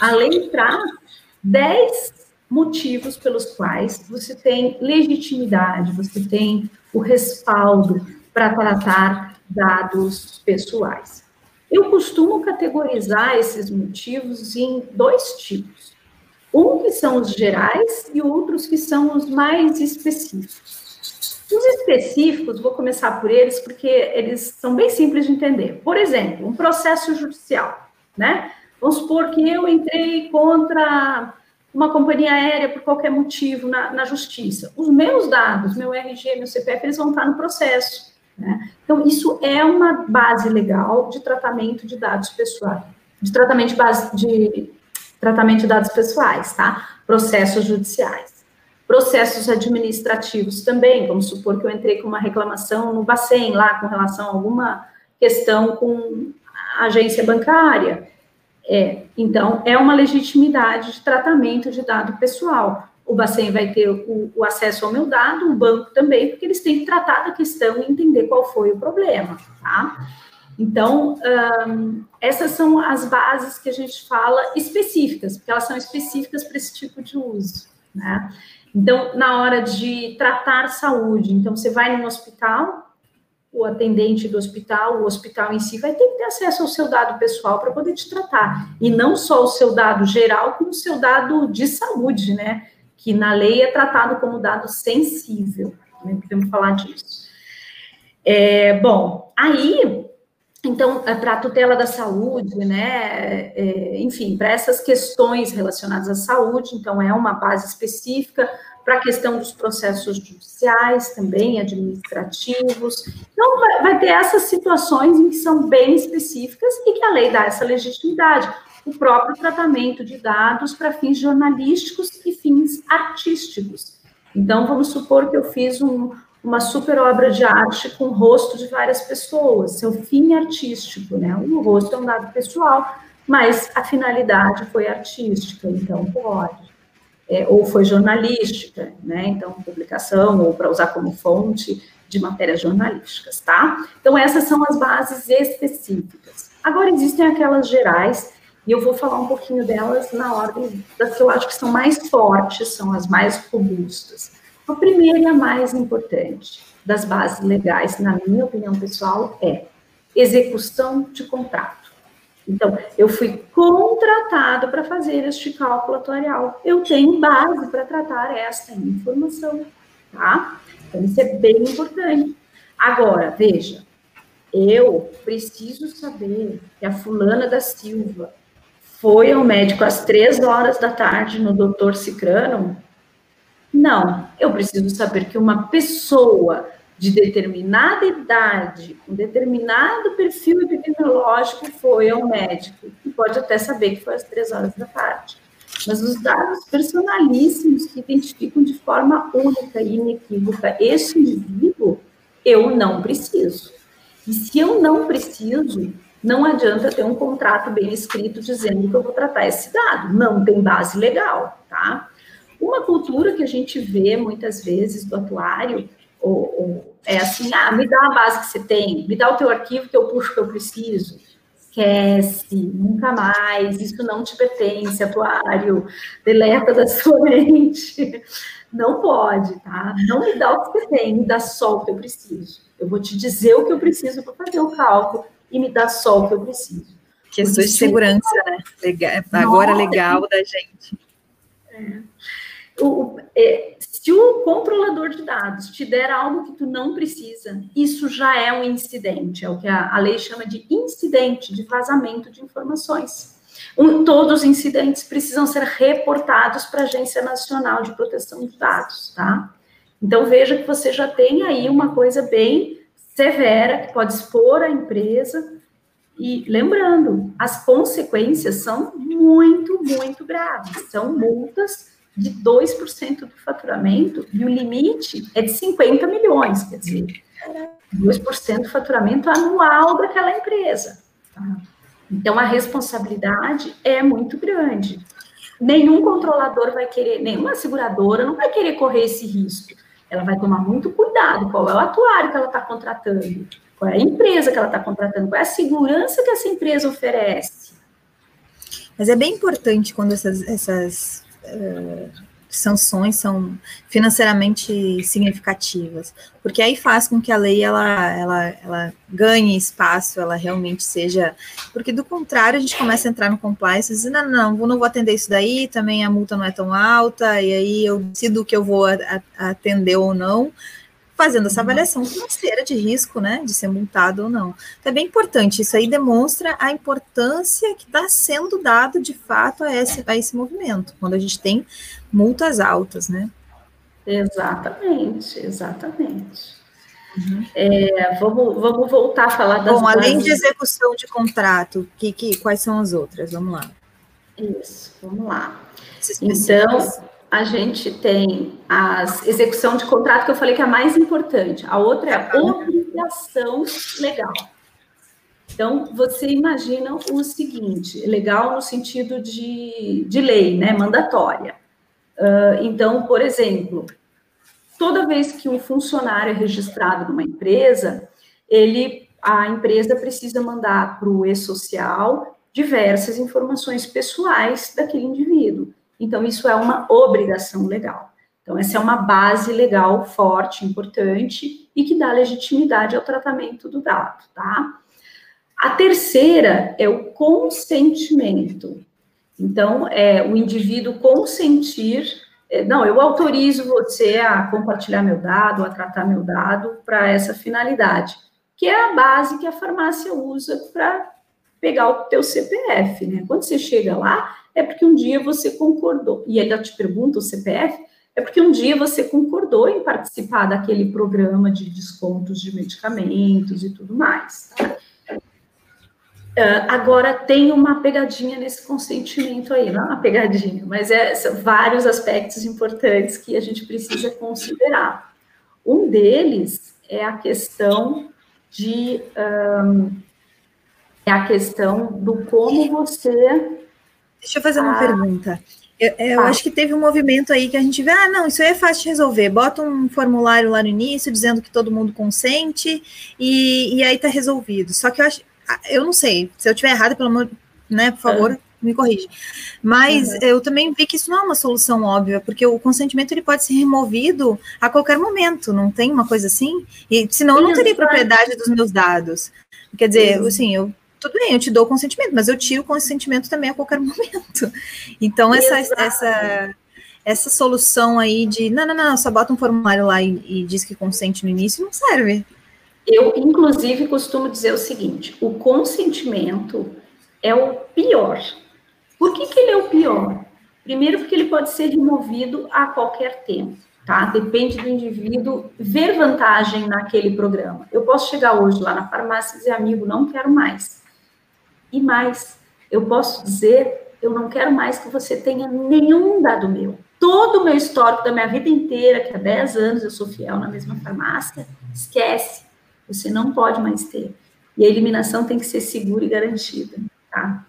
A lei traz 10 motivos pelos quais você tem legitimidade, você tem o respaldo para tratar dados pessoais. Eu costumo categorizar esses motivos em dois tipos. Um que são os gerais e outros que são os mais específicos. Os específicos, vou começar por eles porque eles são bem simples de entender. Por exemplo, um processo judicial, né? Vamos supor que eu entrei contra uma companhia aérea por qualquer motivo na, na justiça. Os meus dados, meu RG, meu CPF, eles vão estar no processo. Né? Então, isso é uma base legal de tratamento de dados pessoais, de tratamento de, base, de tratamento de dados pessoais, tá? Processos judiciais. Processos administrativos também, vamos supor que eu entrei com uma reclamação no Bacen lá com relação a alguma questão com a agência bancária. É, então, é uma legitimidade de tratamento de dado pessoal. O Bacen vai ter o, o, acesso ao meu dado, o banco também, porque eles têm que tratar da questão e entender qual foi o problema, tá? Então, essas são as bases que a gente fala específicas, porque elas são específicas para esse tipo de uso, né? Então, na hora de tratar saúde, então você vai no hospital, o atendente do hospital, o hospital em si, vai ter que ter acesso ao seu dado pessoal para poder te tratar. E não só o seu dado geral, como o seu dado de saúde, né? Que na lei é tratado como dado sensível. Né? Podemos falar disso. É, bom, aí, então, é para a tutela da saúde, né? É, enfim, para essas questões relacionadas à saúde, então, é uma base específica para a questão dos processos judiciais também, administrativos. Então, vai, vai, ter essas situações em que são bem específicas e que a lei dá essa legitimidade. O próprio tratamento de dados para fins jornalísticos e fins artísticos. Então, vamos supor que eu fiz um, uma super obra de arte com o rosto de várias pessoas, seu fim artístico, né? O rosto é um dado pessoal, mas a finalidade foi artística, então pode é, ou foi jornalística, né? Então, publicação, ou para usar como fonte de matérias jornalísticas, tá? Então, essas são as bases específicas. Agora, existem aquelas gerais, e eu vou falar um pouquinho delas na ordem das que eu acho que são mais fortes, são as mais robustas. A primeira e a mais importante das bases legais, na minha opinião pessoal, é execução de contrato. Então, eu fui contratado para fazer este cálculo atuarial. Eu tenho base para tratar esta informação, tá? Então, isso é bem importante. Agora, veja, eu preciso saber que a fulana da Silva foi ao médico às três horas da tarde no doutor Cicrano? Não, eu preciso saber que uma pessoa de determinada idade, com determinado perfil epidemiológico, foi ao médico, e pode até saber que foi às três horas da tarde. Mas os dados personalíssimos que identificam de forma única e inequívoca esse indivíduo, eu não preciso. E se eu não preciso, não adianta ter um contrato bem escrito dizendo que eu vou tratar esse dado. Não tem base legal, tá? Uma cultura que a gente vê muitas vezes do atuário ou, ou, é assim, ah, me dá a base que você tem, me dá o teu arquivo que eu puxo que eu preciso. Esquece, nunca mais, isso não te pertence, atuário, deleta da sua mente. Não pode, tá? Não me dá o que você tem, me dá só o que eu preciso. Eu vou te dizer o que eu preciso para fazer o cálculo e me dá só o que eu preciso. Questões de segurança, né? Legal, agora legal da gente. É. O, é, se o controlador de dados te der algo que tu não precisa, isso já é um incidente, é o que a, a lei chama de incidente de vazamento de informações. Um, todos os incidentes precisam ser reportados para a Agência Nacional de Proteção de Dados, tá? Então veja que você já tem aí uma coisa bem severa que pode expor a empresa. E lembrando, as consequências são muito, muito graves. São multas de 2% do faturamento e o limite é de 50 milhões, quer dizer, 2% do faturamento anual daquela empresa. Tá? Então, a responsabilidade é muito grande. Nenhum controlador vai querer, nenhuma seguradora não vai querer correr esse risco. Ela vai tomar muito cuidado qual é o atuário que ela está contratando, qual é a empresa que ela está contratando, qual é a segurança que essa empresa oferece. Mas é bem importante quando essas, essas uh, sanções são financeiramente significativas, porque aí faz com que a lei ela, ela, ela ganhe espaço, ela realmente seja, porque do contrário a gente começa a entrar no compliance e diz, não, não, não vou atender isso daí, também a multa não é tão alta, e aí eu decido que eu vou atender ou não, fazendo essa avaliação financeira de risco, né, de ser multado ou não. Então, é bem importante, isso aí demonstra a importância que está sendo dado de fato a esse, a esse movimento, quando a gente tem multas altas, né? Exatamente, exatamente. Uhum. É, vamos, vamos voltar a falar das Bom, além de execução de contrato, que, que, quais são as outras? Vamos lá. Isso, vamos lá. Então, a gente tem a execução de contrato, que eu falei que é a mais importante. A outra é a obrigação legal. Então, você imagina o seguinte, legal no sentido de, de lei, né, mandatória. Uh, então, por exemplo, toda vez que um funcionário é registrado numa empresa, ele, a empresa precisa mandar para o e-social diversas informações pessoais daquele indivíduo. Então, isso é uma obrigação legal. Então, essa é uma base legal forte, importante e que dá legitimidade ao tratamento do dado, tá? A terceira é o consentimento. Então, é o indivíduo consentir, é, não, eu autorizo você a compartilhar meu dado, a tratar meu dado para essa finalidade, que é a base que a farmácia usa para pegar o teu CPF, né? Quando você chega lá, é porque um dia você concordou, e ela te pergunta o CPF, é porque um dia você concordou em participar daquele programa de descontos de medicamentos e tudo mais. Uh, agora tem uma pegadinha nesse consentimento aí, não é uma pegadinha, mas é, são vários aspectos importantes que a gente precisa considerar. Um deles é a questão de um, é a questão do como você. Deixa eu fazer uma ah, pergunta. Eu, eu ah. acho que teve um movimento aí que a gente vê, ah, não, isso aí é fácil de resolver. Bota um formulário lá no início dizendo que todo mundo consente e, e aí tá resolvido. Só que eu acho, eu não sei, se eu tiver errado, pelo amor, né, por favor, é. me corrija. Mas uhum. eu também vi que isso não é uma solução óbvia, porque o consentimento ele pode ser removido a qualquer momento, não tem uma coisa assim? E senão eu não teria propriedade dos meus dados. Quer dizer, assim, eu tudo bem, eu te dou o consentimento, mas eu tiro o consentimento também a qualquer momento. Então, essa, essa, essa solução aí de não, não, não, só bota um formulário lá e, e diz que consente no início, não serve. Eu, inclusive, costumo dizer o seguinte: o consentimento é o pior. Por que, que ele é o pior? Primeiro, porque ele pode ser removido a qualquer tempo, tá? Depende do indivíduo ver vantagem naquele programa. Eu posso chegar hoje lá na farmácia e dizer, amigo, não quero mais. E mais, eu posso dizer, eu não quero mais que você tenha nenhum dado meu. Todo o meu histórico da minha vida inteira, que há 10 anos eu sou fiel na mesma farmácia, esquece. Você não pode mais ter. E a eliminação tem que ser segura e garantida, tá?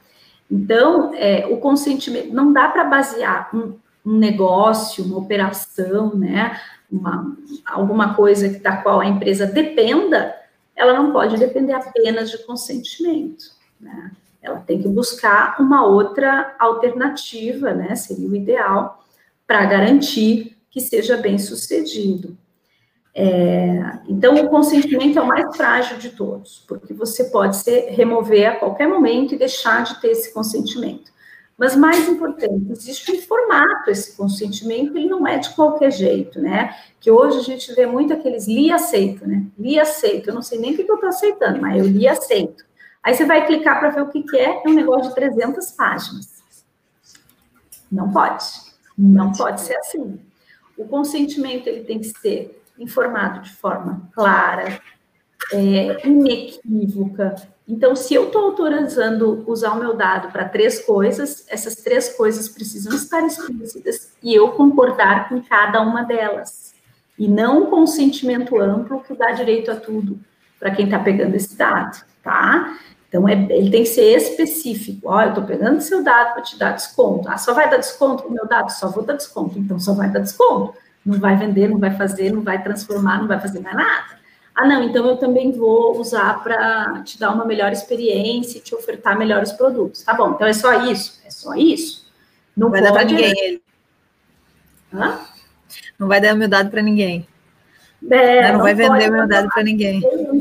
Então, é, o consentimento, não dá para basear um, um, negócio, uma operação, né, uma, alguma coisa da qual a empresa dependa, ela não pode depender apenas de consentimento, né? Ela tem que buscar uma outra alternativa, né, seria o ideal, para garantir que seja bem sucedido. É, então, o consentimento é o mais frágil de todos, porque você pode ser, remover a qualquer momento e deixar de ter esse consentimento. Mas mais importante, existe um formato esse consentimento, ele não é de qualquer jeito, né? Que hoje a gente vê muito aqueles li aceito, né? Li aceito, eu não sei nem o que eu estou aceitando, mas eu li aceito. Aí você vai clicar para ver o que, que é, é um negócio de 300 páginas. Não pode, não pode ser assim. O consentimento ele tem que ser informado de forma clara, é, inequívoca. Então, se eu estou autorizando usar o meu dado para três coisas, essas três coisas precisam estar explícitas e eu concordar com cada uma delas. E não um consentimento amplo que dá direito a tudo para quem está pegando esse dado, tá? Então, é, ele tem que ser específico. Ó, eu estou pegando seu dado para te dar desconto. Ah, só vai dar desconto o meu dado? Só vou dar desconto. Então, só vai dar desconto não vai vender, não vai fazer, não vai transformar, não vai fazer mais nada. Ah, não, então eu também vou usar para te dar uma melhor experiência, te ofertar melhores produtos. Tá bom, então é só isso? É só isso? Não vai dar para ninguém ele. Hã? Não vai dar meu dado para ninguém. É, não, não, vai vender meu dado para ninguém. Não né?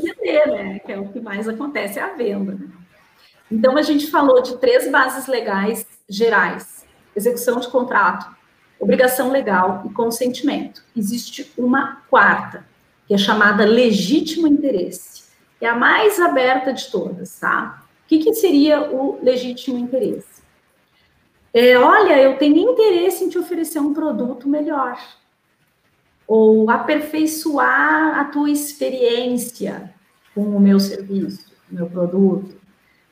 Que é o que mais acontece, é a venda. Né? Então, a gente falou de três bases legais gerais: execução de contrato, obrigação legal e consentimento. Existe uma quarta, que é chamada legítimo interesse. É a mais aberta de todas, tá? O que, que seria o legítimo interesse? É, olha, eu tenho interesse em te oferecer um produto melhor. Ou aperfeiçoar a tua experiência com o meu serviço, o meu produto.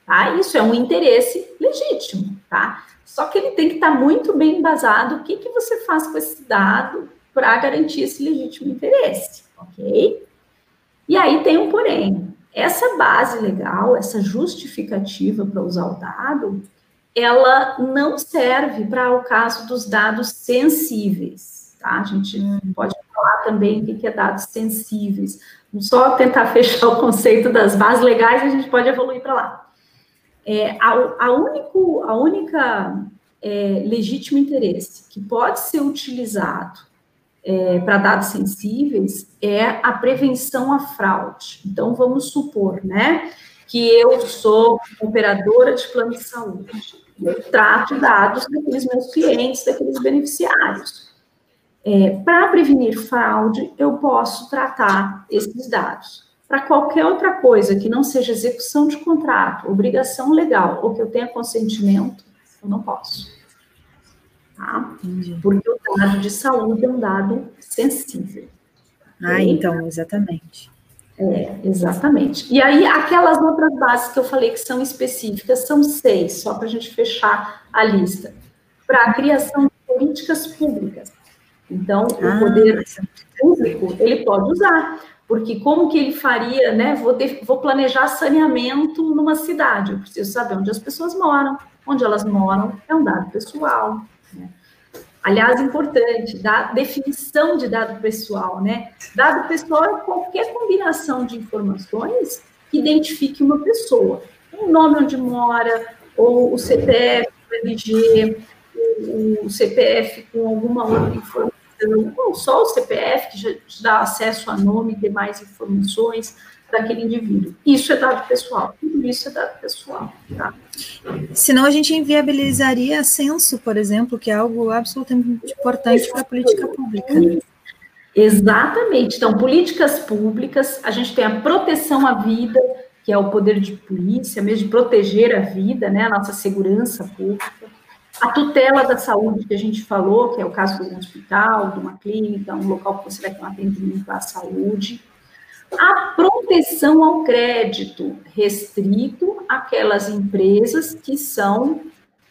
Tá? Isso é um interesse legítimo, tá? Só que ele tem que estar muito bem embasado o que, que você faz com esse dado para garantir esse legítimo interesse, ok? E aí tem um porém. Essa base legal, essa justificativa para usar o dado, ela não serve para o caso dos dados sensíveis, tá? A gente pode falar também o que é dados sensíveis. Só tentar fechar o conceito das bases legais, a gente pode evoluir para lá. É, a, a, único, a única é, legítimo interesse que pode ser utilizado é, para dados sensíveis é a prevenção à fraude. Então, vamos supor, né, que eu sou operadora de plano de saúde, eu trato dados daqueles meus clientes, daqueles beneficiários. É, para prevenir fraude, eu posso tratar esses dados. Para qualquer outra coisa que não seja execução de contrato, obrigação legal ou que eu tenha consentimento, eu não posso. Tá? Porque o dado de saúde é um dado sensível. Ah, então, exatamente. É, exatamente. E aí, aquelas outras bases que eu falei que são específicas, são seis, só para a gente fechar a lista. Para a criação de políticas públicas. Então, ah, o poder público, ele pode usar. Porque como que ele faria, né? Vou, de, vou planejar saneamento numa cidade. Eu preciso saber onde as pessoas moram. Onde elas moram é um dado pessoal. Né? Aliás, importante, da definição de dado pessoal, né? Dado pessoal é qualquer combinação de informações que identifique uma pessoa. O nome onde mora, ou o CPF, o RG, o, o CPF com alguma outra informação não só o CPF, que já dá acesso a nome e demais informações daquele indivíduo. Isso é dado pessoal, tudo isso é dado pessoal. Tá? Senão a gente inviabilizaria censo, por exemplo, que é algo absolutamente importante para a política pública. Né? Exatamente. Então, políticas públicas, a gente tem a proteção à vida, que é o poder de polícia, mesmo de proteger a vida, né, a nossa segurança pública a tutela da saúde que a gente falou, que é o caso de um hospital, de uma clínica, um local que você vai ter um atendimento à saúde. A proteção ao crédito, restrito àquelas empresas que são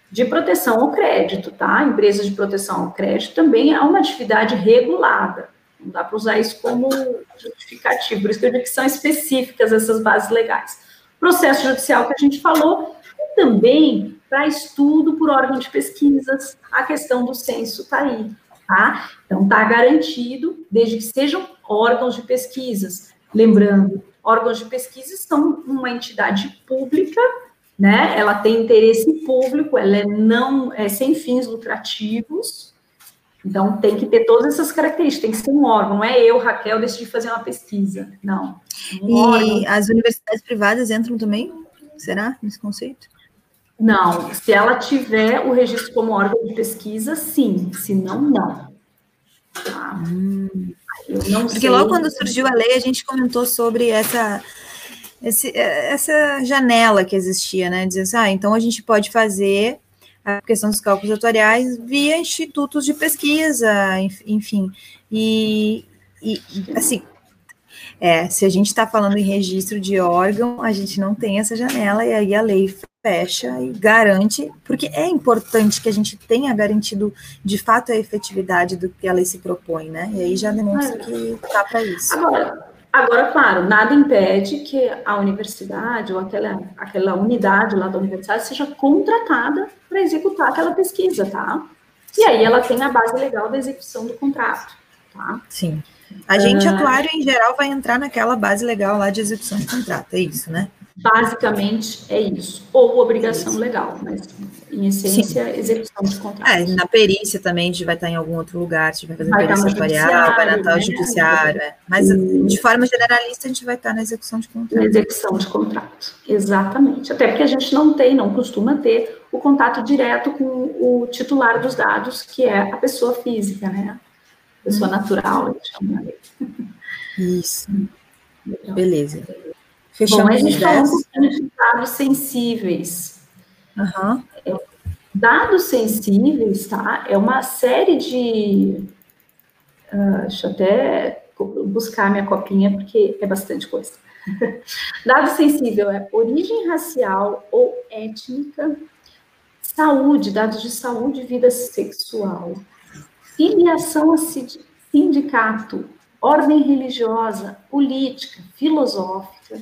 de proteção ao crédito, tá? Empresas de proteção ao crédito também é uma atividade regulada. Não dá para usar isso como justificativo, por isso que eu digo que são específicas essas bases legais. Processo judicial que a gente falou, e também para estudo por órgão de pesquisas, a questão do censo está aí, tá? Então, está garantido, desde que sejam órgãos de pesquisas. Lembrando, órgãos de pesquisa são uma entidade pública, né? Ela tem interesse público, ela é não é sem fins lucrativos. Então tem que ter todas essas características, tem que ser um órgão, não é eu, Raquel, decidi fazer uma pesquisa. Não. Um e órgão. as universidades privadas entram também? Será nesse conceito? Não, se ela tiver o registro como órgão de pesquisa, sim, se não, não. Tá? Hum. Porque sei. logo quando surgiu a lei, a gente comentou sobre essa, esse, essa janela que existia, né? Dizer assim, ah, então a gente pode fazer a questão dos cálculos atuariais via institutos de pesquisa, enfim. E, e assim, é, se a gente está falando em registro de órgão, a gente não tem essa janela, e aí a lei fecha e garante, porque é importante que a gente tenha garantido de fato a efetividade do que a lei se propõe, né? E aí já demonstra que está para isso. Agora, agora, claro, nada impede que a universidade ou aquela, aquela unidade lá da universidade seja contratada para executar aquela pesquisa, tá? E aí ela tem a base legal da execução do contrato, tá? Sim. A gente, atuário, em geral, vai entrar naquela base legal lá de execução de contrato, é isso, né? Basicamente é isso. Ou obrigação legal, mas em essência, Sim. execução de contrato. É, na perícia também a gente vai estar em algum outro lugar, a gente vai fazer vai perícia atuarial, vai estar né? judiciário. É. Mas de forma generalista a gente vai estar na execução de contrato. Na execução de contrato, exatamente. Até porque a gente não tem, não costuma ter o contato direto com o titular dos dados, que é a pessoa física, né? Pessoa hum. natural, chama Isso. Beleza. Fechamos Bom, a gente falou de dados sensíveis. Uhum. É, dados sensíveis, tá? É uma série de. Uh, deixa eu até buscar minha copinha, porque é bastante coisa. Dado sensível é origem racial ou étnica, saúde, dados de saúde e vida sexual, filiação a sindicato, ordem religiosa, política, filosófica,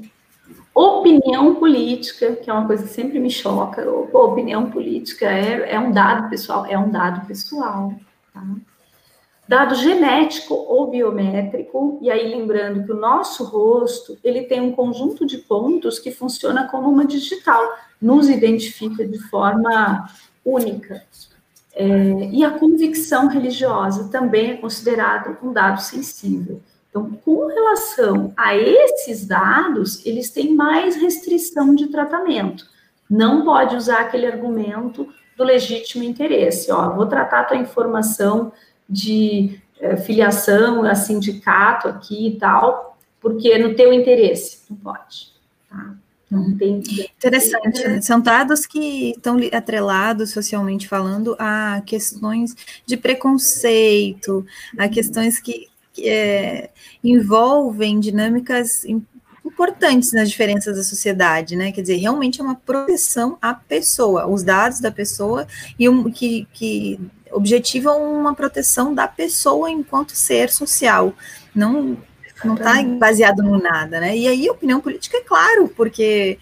Opinião política, que é uma coisa que sempre me choca, opinião política é, é um dado pessoal, é um dado pessoal. Tá? Dado genético ou biométrico, e aí lembrando que o nosso rosto, ele tem um conjunto de pontos que funciona como uma digital, nos identifica de forma única. É, e a convicção religiosa também é considerado um dado sensível. Então, com relação a esses dados, eles têm mais restrição de tratamento. Não pode usar aquele argumento do legítimo interesse. Ó, vou tratar a tua informação de é, filiação a sindicato aqui e tal, porque é no teu interesse. Não pode. Tá? Não tem. Interessante. São dados que estão atrelados, socialmente falando, a questões de preconceito, a questões que que é, envolvem dinâmicas importantes nas diferenças da sociedade, né? Quer dizer, realmente é uma proteção à pessoa, os dados da pessoa e um, que, que objetivam uma proteção da pessoa enquanto ser social, não não está baseado no nada, né? E aí a opinião política é claro, porque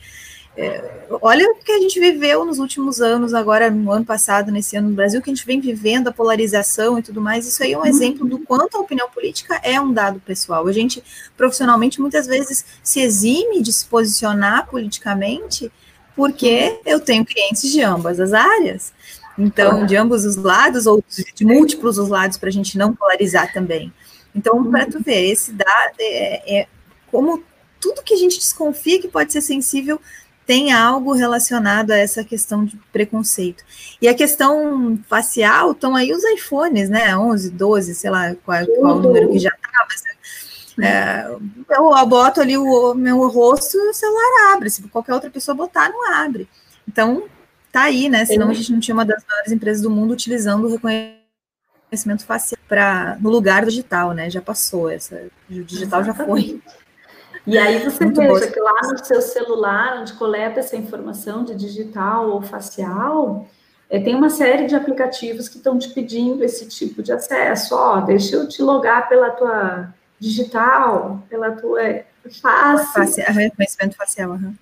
é, olha o que a gente viveu nos últimos anos, agora no ano passado, nesse ano no Brasil, que a gente vem vivendo, a polarização e tudo mais. Isso aí é um uhum. exemplo do quanto a opinião política é um dado pessoal. A gente, profissionalmente, muitas vezes se exime de se posicionar politicamente porque eu tenho clientes de ambas as áreas. Então, de ambos os lados, ou de múltiplos os lados, para a gente não polarizar também. Então, para tu ver, esse dado é, é como tudo que a gente desconfia que pode ser sensível tem algo relacionado a essa questão de preconceito. E a questão facial, estão aí os iPhones, né? 11, 12, sei lá qual, qual o número que já estava. É, eu boto ali o meu rosto e o celular abre. Se qualquer outra pessoa botar, não abre. Então, tá aí, né? Senão a gente não tinha uma das maiores empresas do mundo utilizando o reconhecimento facial para no lugar do digital, né? Já passou essa, o digital já foi. E aí você Muito veja que lá no seu celular, onde coleta essa informação de digital ou facial, é, tem uma série de aplicativos que estão te pedindo esse tipo de acesso. Ó, deixa eu te logar pela tua digital, pela tua face. face reconhecimento facial, uhum.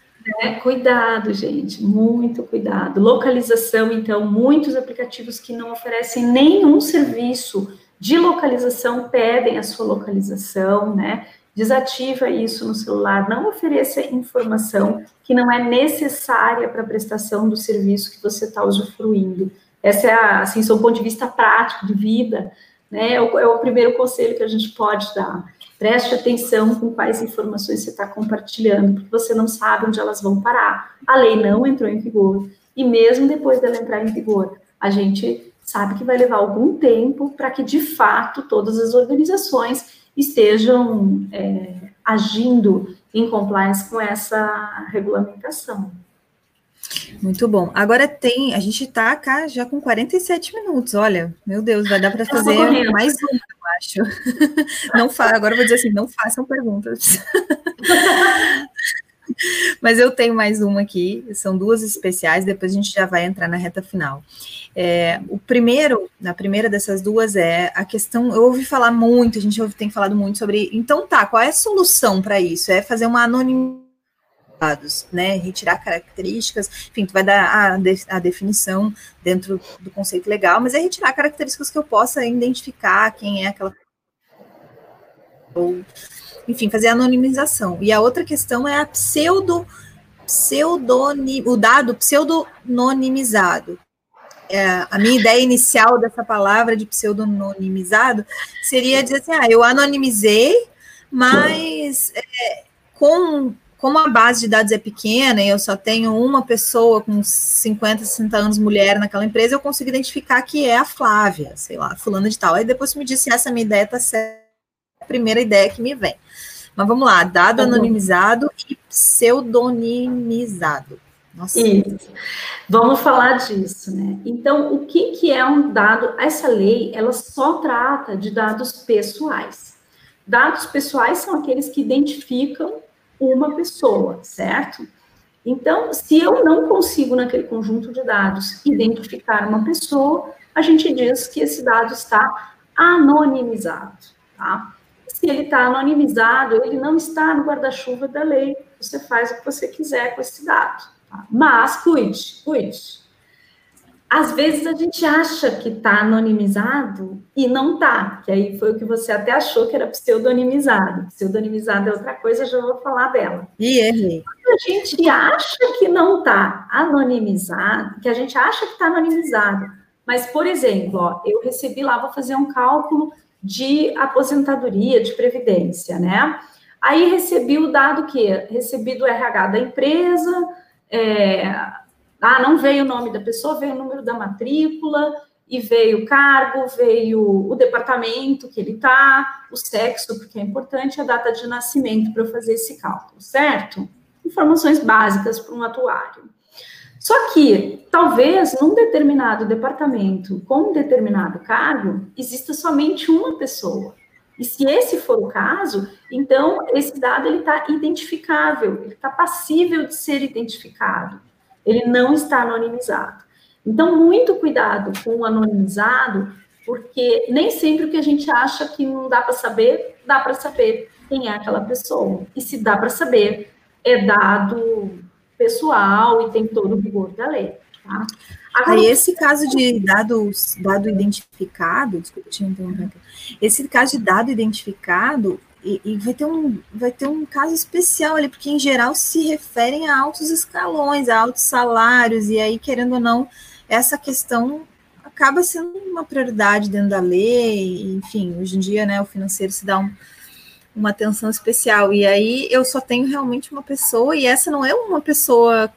É, cuidado, gente, muito cuidado. Localização, então, muitos aplicativos que não oferecem nenhum serviço de localização pedem a sua localização, né? desativa isso no celular, não ofereça informação que não é necessária para a prestação do serviço que você está usufruindo. Essa é, a, assim, do ponto de vista prático, de vida, né, é o, é o primeiro conselho que a gente pode dar. Preste atenção com quais informações você está compartilhando, porque você não sabe onde elas vão parar. A lei não entrou em vigor, e mesmo depois dela entrar em vigor, a gente sabe que vai levar algum tempo para que, de fato, todas as organizações estejam é, agindo em compliance com essa regulamentação. Muito bom. Agora tem, a gente está cá já com 47 minutos. Olha, meu Deus, vai dar para fazer mais uma, eu acho. Não fa agora eu vou dizer assim, não façam perguntas. Mas eu tenho mais uma aqui, são duas especiais, depois a gente já vai entrar na reta final. É, o primeiro, na primeira dessas duas é a questão, eu ouvi falar muito, a gente ouve, tem falado muito sobre, então tá, qual é a solução para isso? É fazer uma anonimização né, retirar características, enfim, tu vai dar a, a, definição dentro do conceito legal, mas é retirar características que eu possa identificar quem é aquela ou enfim, fazer anonimização. E a outra questão é a pseudo, pseudonim, o dado pseudonimizado. É, a minha ideia inicial dessa palavra de pseudonimizado seria dizer assim, ah, eu anonimizei, mas é, com como a base de dados é pequena e eu só tenho uma pessoa com 50, 60 anos, mulher naquela empresa, eu consigo identificar que é a Flávia, sei lá, fulana de tal. Aí depois me disse se essa minha ideia está certa, a primeira ideia que me vem. Mas vamos lá, dado tá anonimizado e pseudonimizado. Nossa. Isso. Vamos falar disso, né? Então, o que, que é um dado? Essa lei, ela só trata de dados pessoais. Dados pessoais são aqueles que identificam uma pessoa, certo? Então, se eu não consigo, naquele conjunto de dados, identificar uma pessoa, a gente diz que esse dado está anonimizado, tá? Se ele está anonimizado, ele não está no guarda-chuva da lei. Você faz o que você quiser com esse dado. Tá? Mas cuide, cuide. Às vezes a gente acha que está anonimizado e não está, que aí foi o que você até achou que era pseudonimizado. Pseudonimizado é outra coisa, já vou falar dela. E errei. A gente acha que não está anonimizado, que a gente acha que está anonimizado, Mas, por exemplo, ó, eu recebi lá, vou fazer um cálculo de aposentadoria, de previdência, né? Aí recebi o dado que recebi do RH da empresa, é, ah, não veio o nome da pessoa, veio o número da matrícula, e veio o cargo, veio o departamento que ele está, o sexo, porque é importante, a data de nascimento para eu fazer esse cálculo, certo? Informações básicas para um atuário. Só que, talvez, num determinado departamento, com um determinado cargo, exista somente uma pessoa. E se esse for o caso, então esse dado ele está identificável, ele está passível de ser identificado. Ele não está anonimizado. Então, muito cuidado com o anonimizado, porque nem sempre o que a gente acha que não dá para saber, dá para saber quem é aquela pessoa. E se dá para saber, é dado pessoal e tem todo o rigor da lei. Tá? Agora, Aí, esse caso de dado, dado identificado, desculpa, tinha esse caso de dado identificado, e, e, vai, ter um, vai ter um caso especial ali, porque em geral se referem a altos escalões, a altos salários, e aí, querendo ou não, essa questão acaba sendo uma prioridade dentro da lei, enfim, hoje em dia, né, o financeiro se dá um, uma atenção especial, e aí eu só tenho realmente uma pessoa, e essa não é uma pessoa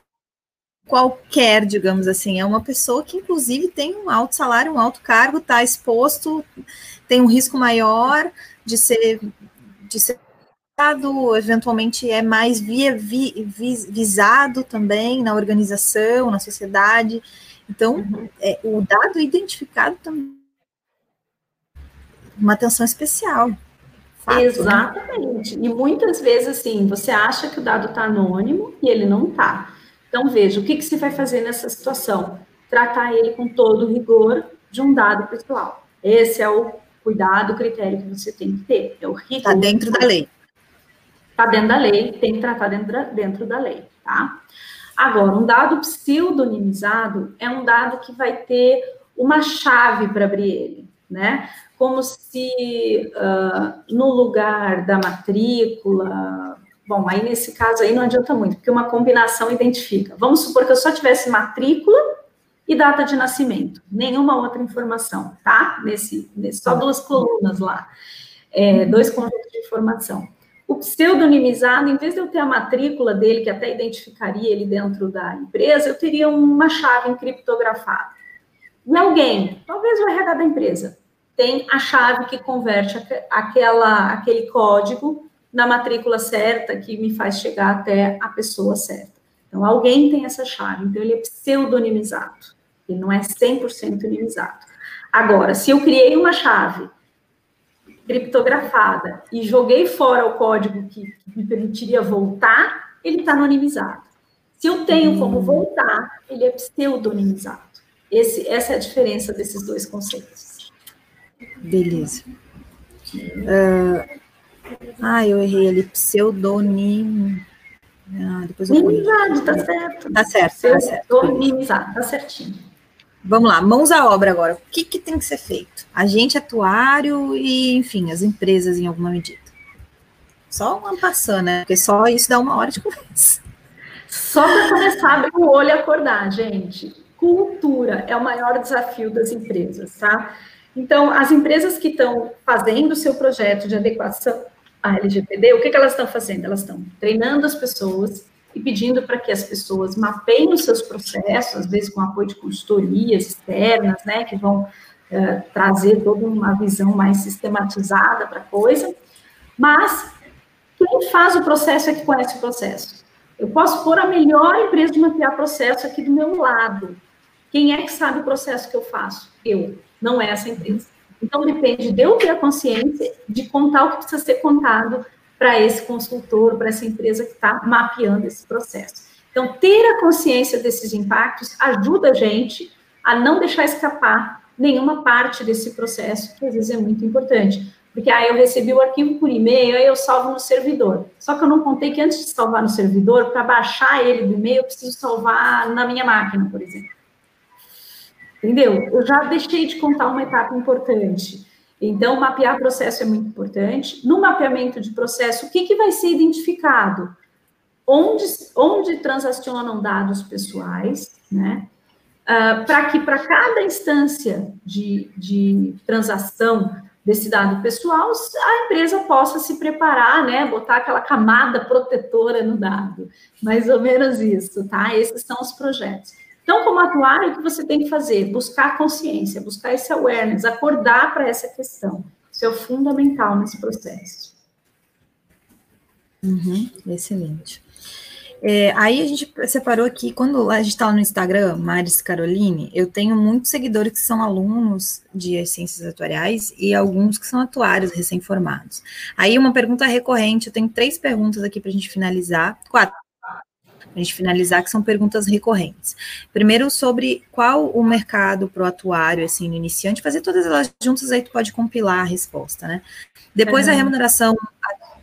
qualquer, digamos assim, é uma pessoa que inclusive tem um alto salário, um alto cargo, está exposto, tem um risco maior de ser de ser eventualmente é mais via, vi, visado também na organização, na sociedade. Então, uhum. é, o dado identificado também uma atenção especial. Fato, né? Exatamente. Né? E muitas vezes, assim, você acha que o dado está anônimo e ele não está. Então, veja, o que, que você vai fazer nessa situação? Tratar ele com todo o rigor de um dado pessoal. Esse é o cuidado, o critério que você tem que ter. É o rigor. Está dentro da lei. Está dentro da lei, tem que tratar dentro, dentro da lei, tá? Agora, um dado pseudonimizado é um dado que vai ter uma chave para abrir ele, né? Como se uh, no lugar da matrícula, bom, aí nesse caso aí não adianta muito, porque uma combinação identifica. Vamos supor que eu só tivesse matrícula e data de nascimento, nenhuma outra informação, tá? Nesse, nesse só duas colunas lá, é, dois conjuntos de informação. O pseudonimizado, em vez de eu ter a matrícula dele, que até identificaria ele dentro da empresa, eu teria uma chave encriptografada. E alguém, talvez o RH da empresa, tem a chave que converte aquela, aquele código na matrícula certa, que me faz chegar até a pessoa certa. Então, alguém tem essa chave, então ele é pseudonimizado, ele não é 100% inimizado. Agora, se eu criei uma chave criptografada e joguei fora o código que, me permitiria voltar, ele está anonimizado. Se eu tenho como hum. voltar, ele é pseudonimizado. Esse, essa é a diferença desses dois conceitos. Beleza. Uh, ah, eu errei ali, pseudonim. Ah, depois eu Minimizado, tá certo. Tá certo, tá certo. Pseudonimizado, tá certinho. Vamos lá, mãos à obra agora. O que, que tem que ser feito? Agente atuário e, enfim, as empresas em alguma medida. Só uma passando, né? Porque só isso dá uma hora de conversa. Só para começar a abrir o olho e acordar, gente. Cultura é o maior desafio das empresas, tá? Então, as empresas que estão fazendo o seu projeto de adequação à LGPD, o que, que elas estão fazendo? Elas estão treinando as pessoas, e pedindo para que as pessoas mapeiem os seus processos, às vezes com apoio de consultorias externas, né, que vão uh, trazer toda uma visão mais sistematizada para a coisa, mas quem faz o processo é que conhece o processo. Eu posso pôr a melhor empresa de mapear processo aqui do meu lado. Quem é que sabe o processo que eu faço? Eu, não é essa empresa. Então, depende de eu ter a consciência de contar o que precisa ser contado para esse consultor, para essa empresa que está mapeando esse processo. Então, ter a consciência desses impactos ajuda a gente a não deixar escapar nenhuma parte desse processo, que às vezes é muito importante. Porque aí ah, eu recebi o arquivo por e-mail, aí eu salvo no servidor. Só que eu não contei que antes de salvar no servidor, para baixar ele do e-mail, eu preciso salvar na minha máquina, por exemplo. Entendeu? Eu já deixei de contar uma etapa importante. Então, mapear processo é muito importante. No mapeamento de processo, o que, que vai ser identificado? Onde, onde transacionam dados pessoais, né? uh, para que para cada instância de, de transação desse dado pessoal, a empresa possa se preparar, né, botar aquela camada protetora no dado, mais ou menos isso, tá? Esses são os projetos. Então, como atuário, o que você tem que fazer? Buscar consciência, buscar esse awareness, acordar para essa questão. Isso é fundamental nesse processo. Uhum, excelente. É, aí a gente separou aqui, quando a gente estava tá no Instagram, Maris Caroline, eu tenho muitos seguidores que são alunos de ciências atuariais e alguns que são atuários recém-formados. Aí uma pergunta recorrente, eu tenho três perguntas aqui para a gente finalizar, quatro, a gente finalizar, que são perguntas recorrentes. Primeiro, sobre qual o mercado para o atuário, assim, no iniciante, fazer todas elas juntas, aí tu pode compilar a resposta, né? Depois, uhum. a remuneração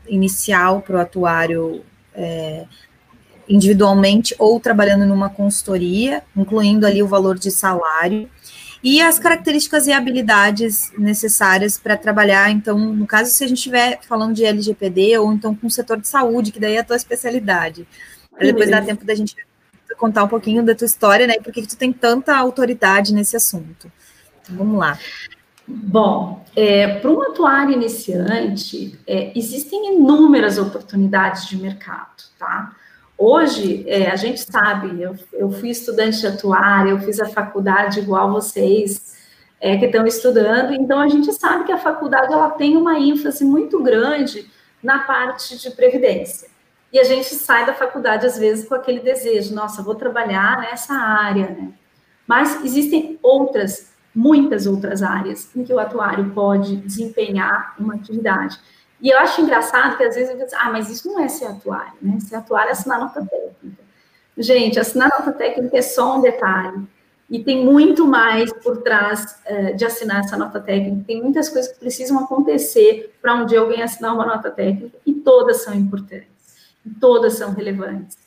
inicial para o atuário é, individualmente ou trabalhando numa consultoria, incluindo ali o valor de salário, e as características e habilidades necessárias para trabalhar, então, no caso, se a gente estiver falando de LGPD ou então com o setor de saúde, que daí é a tua especialidade. Depois dá tempo da gente contar um pouquinho da tua história, né? E por que tu tem tanta autoridade nesse assunto. Então, vamos lá. Bom, é, para um atuário iniciante, é, existem inúmeras oportunidades de mercado, tá? Hoje, é, a gente sabe, eu, eu fui estudante de atuária, eu fiz a faculdade igual vocês é, que estão estudando, então a gente sabe que a faculdade ela tem uma ênfase muito grande na parte de previdência. E a gente sai da faculdade, às vezes, com aquele desejo, nossa, vou trabalhar nessa área, né? Mas existem outras, muitas outras áreas em que o atuário pode desempenhar uma atividade. E eu acho engraçado que às vezes eu digo, ah, mas isso não é ser atuário, né? Ser atuário é assinar nota técnica. Gente, assinar nota técnica é só um detalhe. E tem muito mais por trás uh, de assinar essa nota técnica. Tem muitas coisas que precisam acontecer para um dia alguém assinar uma nota técnica, e todas são importantes, todas são relevantes.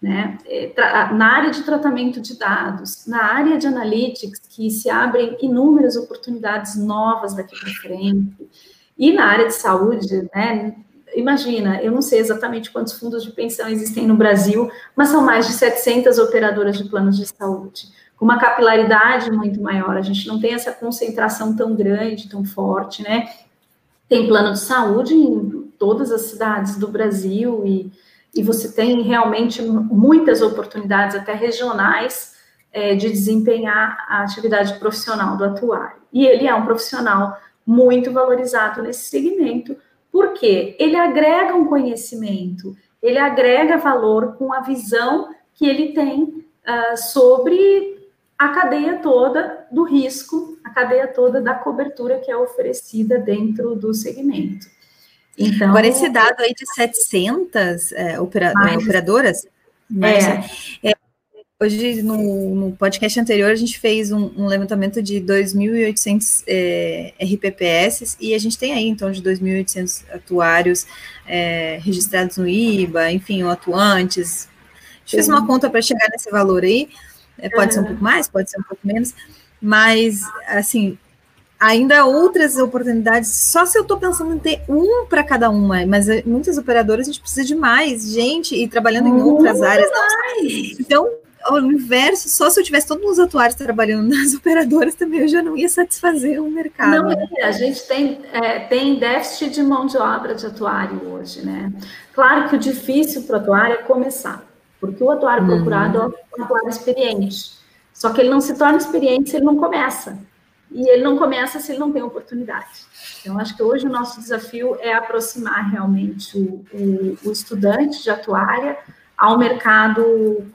Né? É, na área de tratamento de dados, na área de analytics, que se abrem inúmeras oportunidades novas daqui para frente, e na área de saúde, né, imagina, eu não sei exatamente quantos fundos de pensão existem no Brasil, mas são mais de 700 operadoras de planos de saúde, com uma capilaridade muito maior. A gente não tem essa concentração tão grande, tão forte, né? Tem plano de saúde em todas as cidades do Brasil e, e você tem realmente muitas oportunidades, até regionais, é, de desempenhar a atividade profissional do atuário. E ele é um profissional muito valorizado nesse segmento, porque ele agrega um conhecimento, ele agrega valor com a visão que ele tem uh, sobre a cadeia toda do risco, a cadeia toda da cobertura que é oferecida dentro do segmento. Então, Agora, esse dado aí de 700 é, opera, mais, operadoras, é, é, Hoje, no, no, podcast anterior, a gente fez um, um levantamento de 2.800 é, RPPS e a gente tem aí, então, de 2.800 atuários é, registrados no IBA, enfim, ou atuantes. A gente fez uma conta para chegar nesse valor aí. É, pode uhum. ser um pouco mais, pode ser um pouco menos, mas, assim, ainda outras oportunidades, só se eu estou pensando em ter um para cada uma, mas é, muitas operadoras a gente precisa de mais gente e trabalhando em outras áreas. Mais. Então, ao inverso, só se eu tivesse todos os atuários trabalhando nas operadoras também eu já não ia satisfazer o mercado. Não, é, a gente tem, é, tem déficit de mão de obra de atuário hoje, né? Claro que o difícil para o atuário é começar, porque o atuário hum. procurado é um atuário experiente. Só que ele não se torna experiente se ele não começa. E ele não começa se ele não tem oportunidade. Então, acho que hoje o nosso desafio é aproximar realmente o, o, o estudante de atuária ao mercado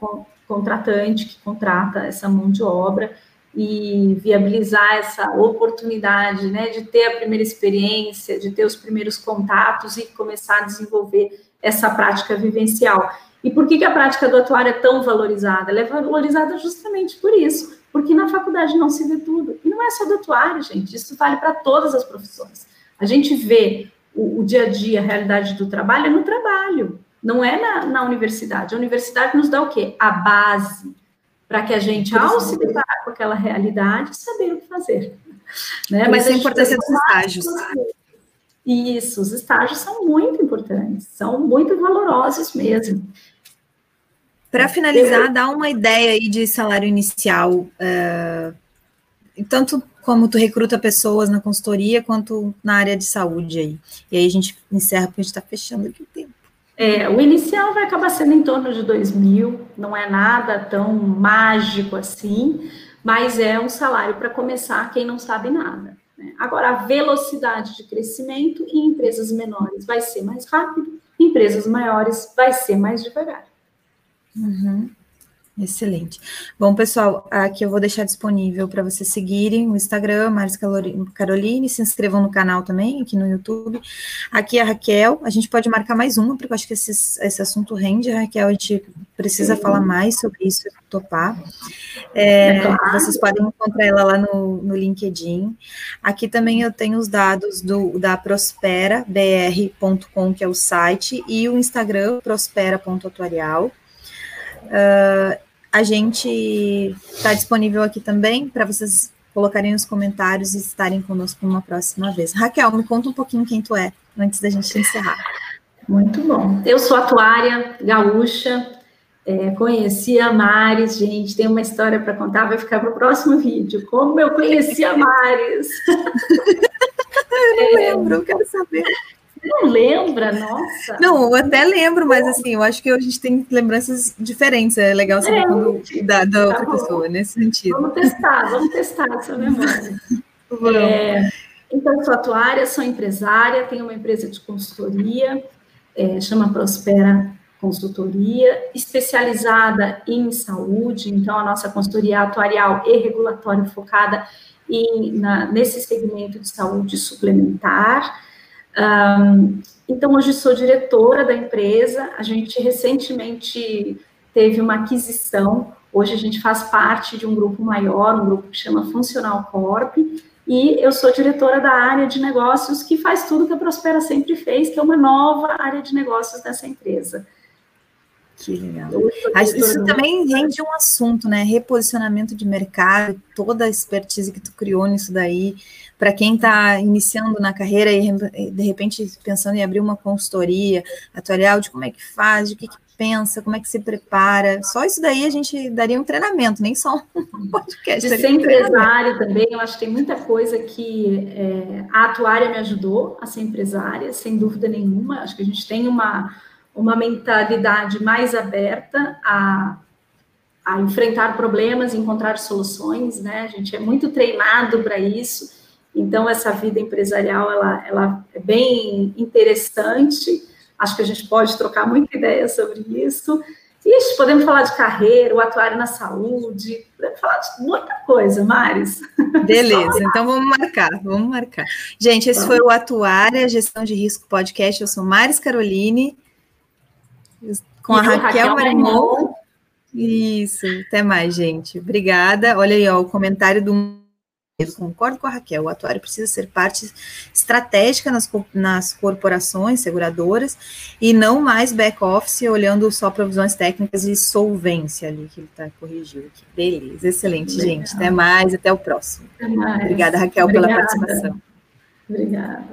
contratante que contrata essa mão de obra e viabilizar essa oportunidade, né, de ter a primeira experiência, de ter os primeiros contatos e começar a desenvolver essa prática vivencial. E por que, que a prática do atuário é tão valorizada? Ela é valorizada justamente por isso, porque na faculdade não se vê tudo. E não é só do atuário, gente, isso vale para todas as profissões. A gente vê o, o dia a dia, a realidade do trabalho é no trabalho não é na, na universidade. A universidade nos dá o quê? A base para que a gente, ao se deparar com aquela realidade, saber o que fazer. Né? Mas a importância dos estágios. Isso, os estágios são muito importantes, são muito valorosos mesmo. Para finalizar, dá uma ideia aí de salário inicial, uh, tanto como tu recruta pessoas na consultoria, quanto na área de saúde aí. E aí a gente encerra, porque a gente está fechando aqui o tempo. É, o inicial vai acabar sendo em torno de 2 mil, não é nada tão mágico assim, mas é um salário para começar quem não sabe nada. Né? Agora, a velocidade de crescimento em empresas menores vai ser mais rápido, em empresas maiores vai ser mais devagar. Uhum. Excelente. Bom, pessoal, aqui eu vou deixar disponível para vocês seguirem o Instagram, Maris Caroline, se inscrevam no canal também, aqui no YouTube. Aqui é a Raquel, a gente pode marcar mais uma, porque eu acho que esse, esse assunto rende, Raquel, a gente precisa Sim. falar mais sobre isso, topar. É, é. Vocês podem encontrar ela lá no, no LinkedIn. Aqui também eu tenho os dados do, da prosperabr.com, que é o site, e o Instagram, prospera.atuarial. Uh, a gente está disponível aqui também para vocês colocarem nos comentários e estarem conosco uma próxima vez. Raquel, me conta um pouquinho quem tu é, antes da gente encerrar. Muito bom. Eu sou atuária gaúcha, é, conheci a Maris, gente, tem uma história para contar, vai ficar para o próximo vídeo. Como eu conheci a Maris. eu não lembro, quero saber não lembra? Nossa. Não, eu até lembro, mas assim, eu acho que a gente tem lembranças diferentes. É legal saber é, quando, da, da outra tá pessoa, nesse sentido. Vamos testar, vamos testar essa memória. É, então, sou atuária, sou empresária, tenho uma empresa de consultoria, é, chama Prospera Consultoria, especializada em saúde, então a nossa consultoria atuarial e regulatória focada em, na, nesse segmento de saúde suplementar. Um, então, hoje sou diretora da empresa. A gente recentemente teve uma aquisição. Hoje a gente faz parte de um grupo maior, um grupo que chama Funcional Corp. E eu sou diretora da área de negócios, que faz tudo que a Prospera sempre fez, que é uma nova área de negócios dessa empresa. Que legal. Isso também rende um assunto, né? Reposicionamento de mercado, toda a expertise que tu criou nisso daí, para quem está iniciando na carreira e de repente pensando em abrir uma consultoria atuarial de como é que faz, de o que, que pensa, como é que se prepara. Só isso daí a gente daria um treinamento, nem só um podcast. De ser empresário também, eu acho que tem muita coisa que é, a atuária me ajudou a ser empresária, sem dúvida nenhuma. Acho que a gente tem uma uma mentalidade mais aberta a, a enfrentar problemas, encontrar soluções, né? A gente é muito treinado para isso. Então, essa vida empresarial, ela, ela é bem interessante. Acho que a gente pode trocar muita ideia sobre isso. Ixi, podemos falar de carreira, o atuário na saúde, podemos falar de muita coisa, Maris. Beleza, então vamos marcar, vamos marcar. Gente, esse foi o Atuária Gestão de Risco Podcast. Eu sou Maris Caroline com e a Raquel, Raquel Marimon. Isso, até mais, gente. Obrigada. Olha aí, ó, o comentário do. Eu concordo com a Raquel, o atuário precisa ser parte estratégica nas, nas corporações seguradoras e não mais back-office olhando só provisões técnicas e solvência ali, que ele está corrigindo aqui. Beleza, excelente, Legal. gente. Até mais, até o próximo. Até mais. Obrigada, Raquel, Obrigada. pela participação. Obrigada.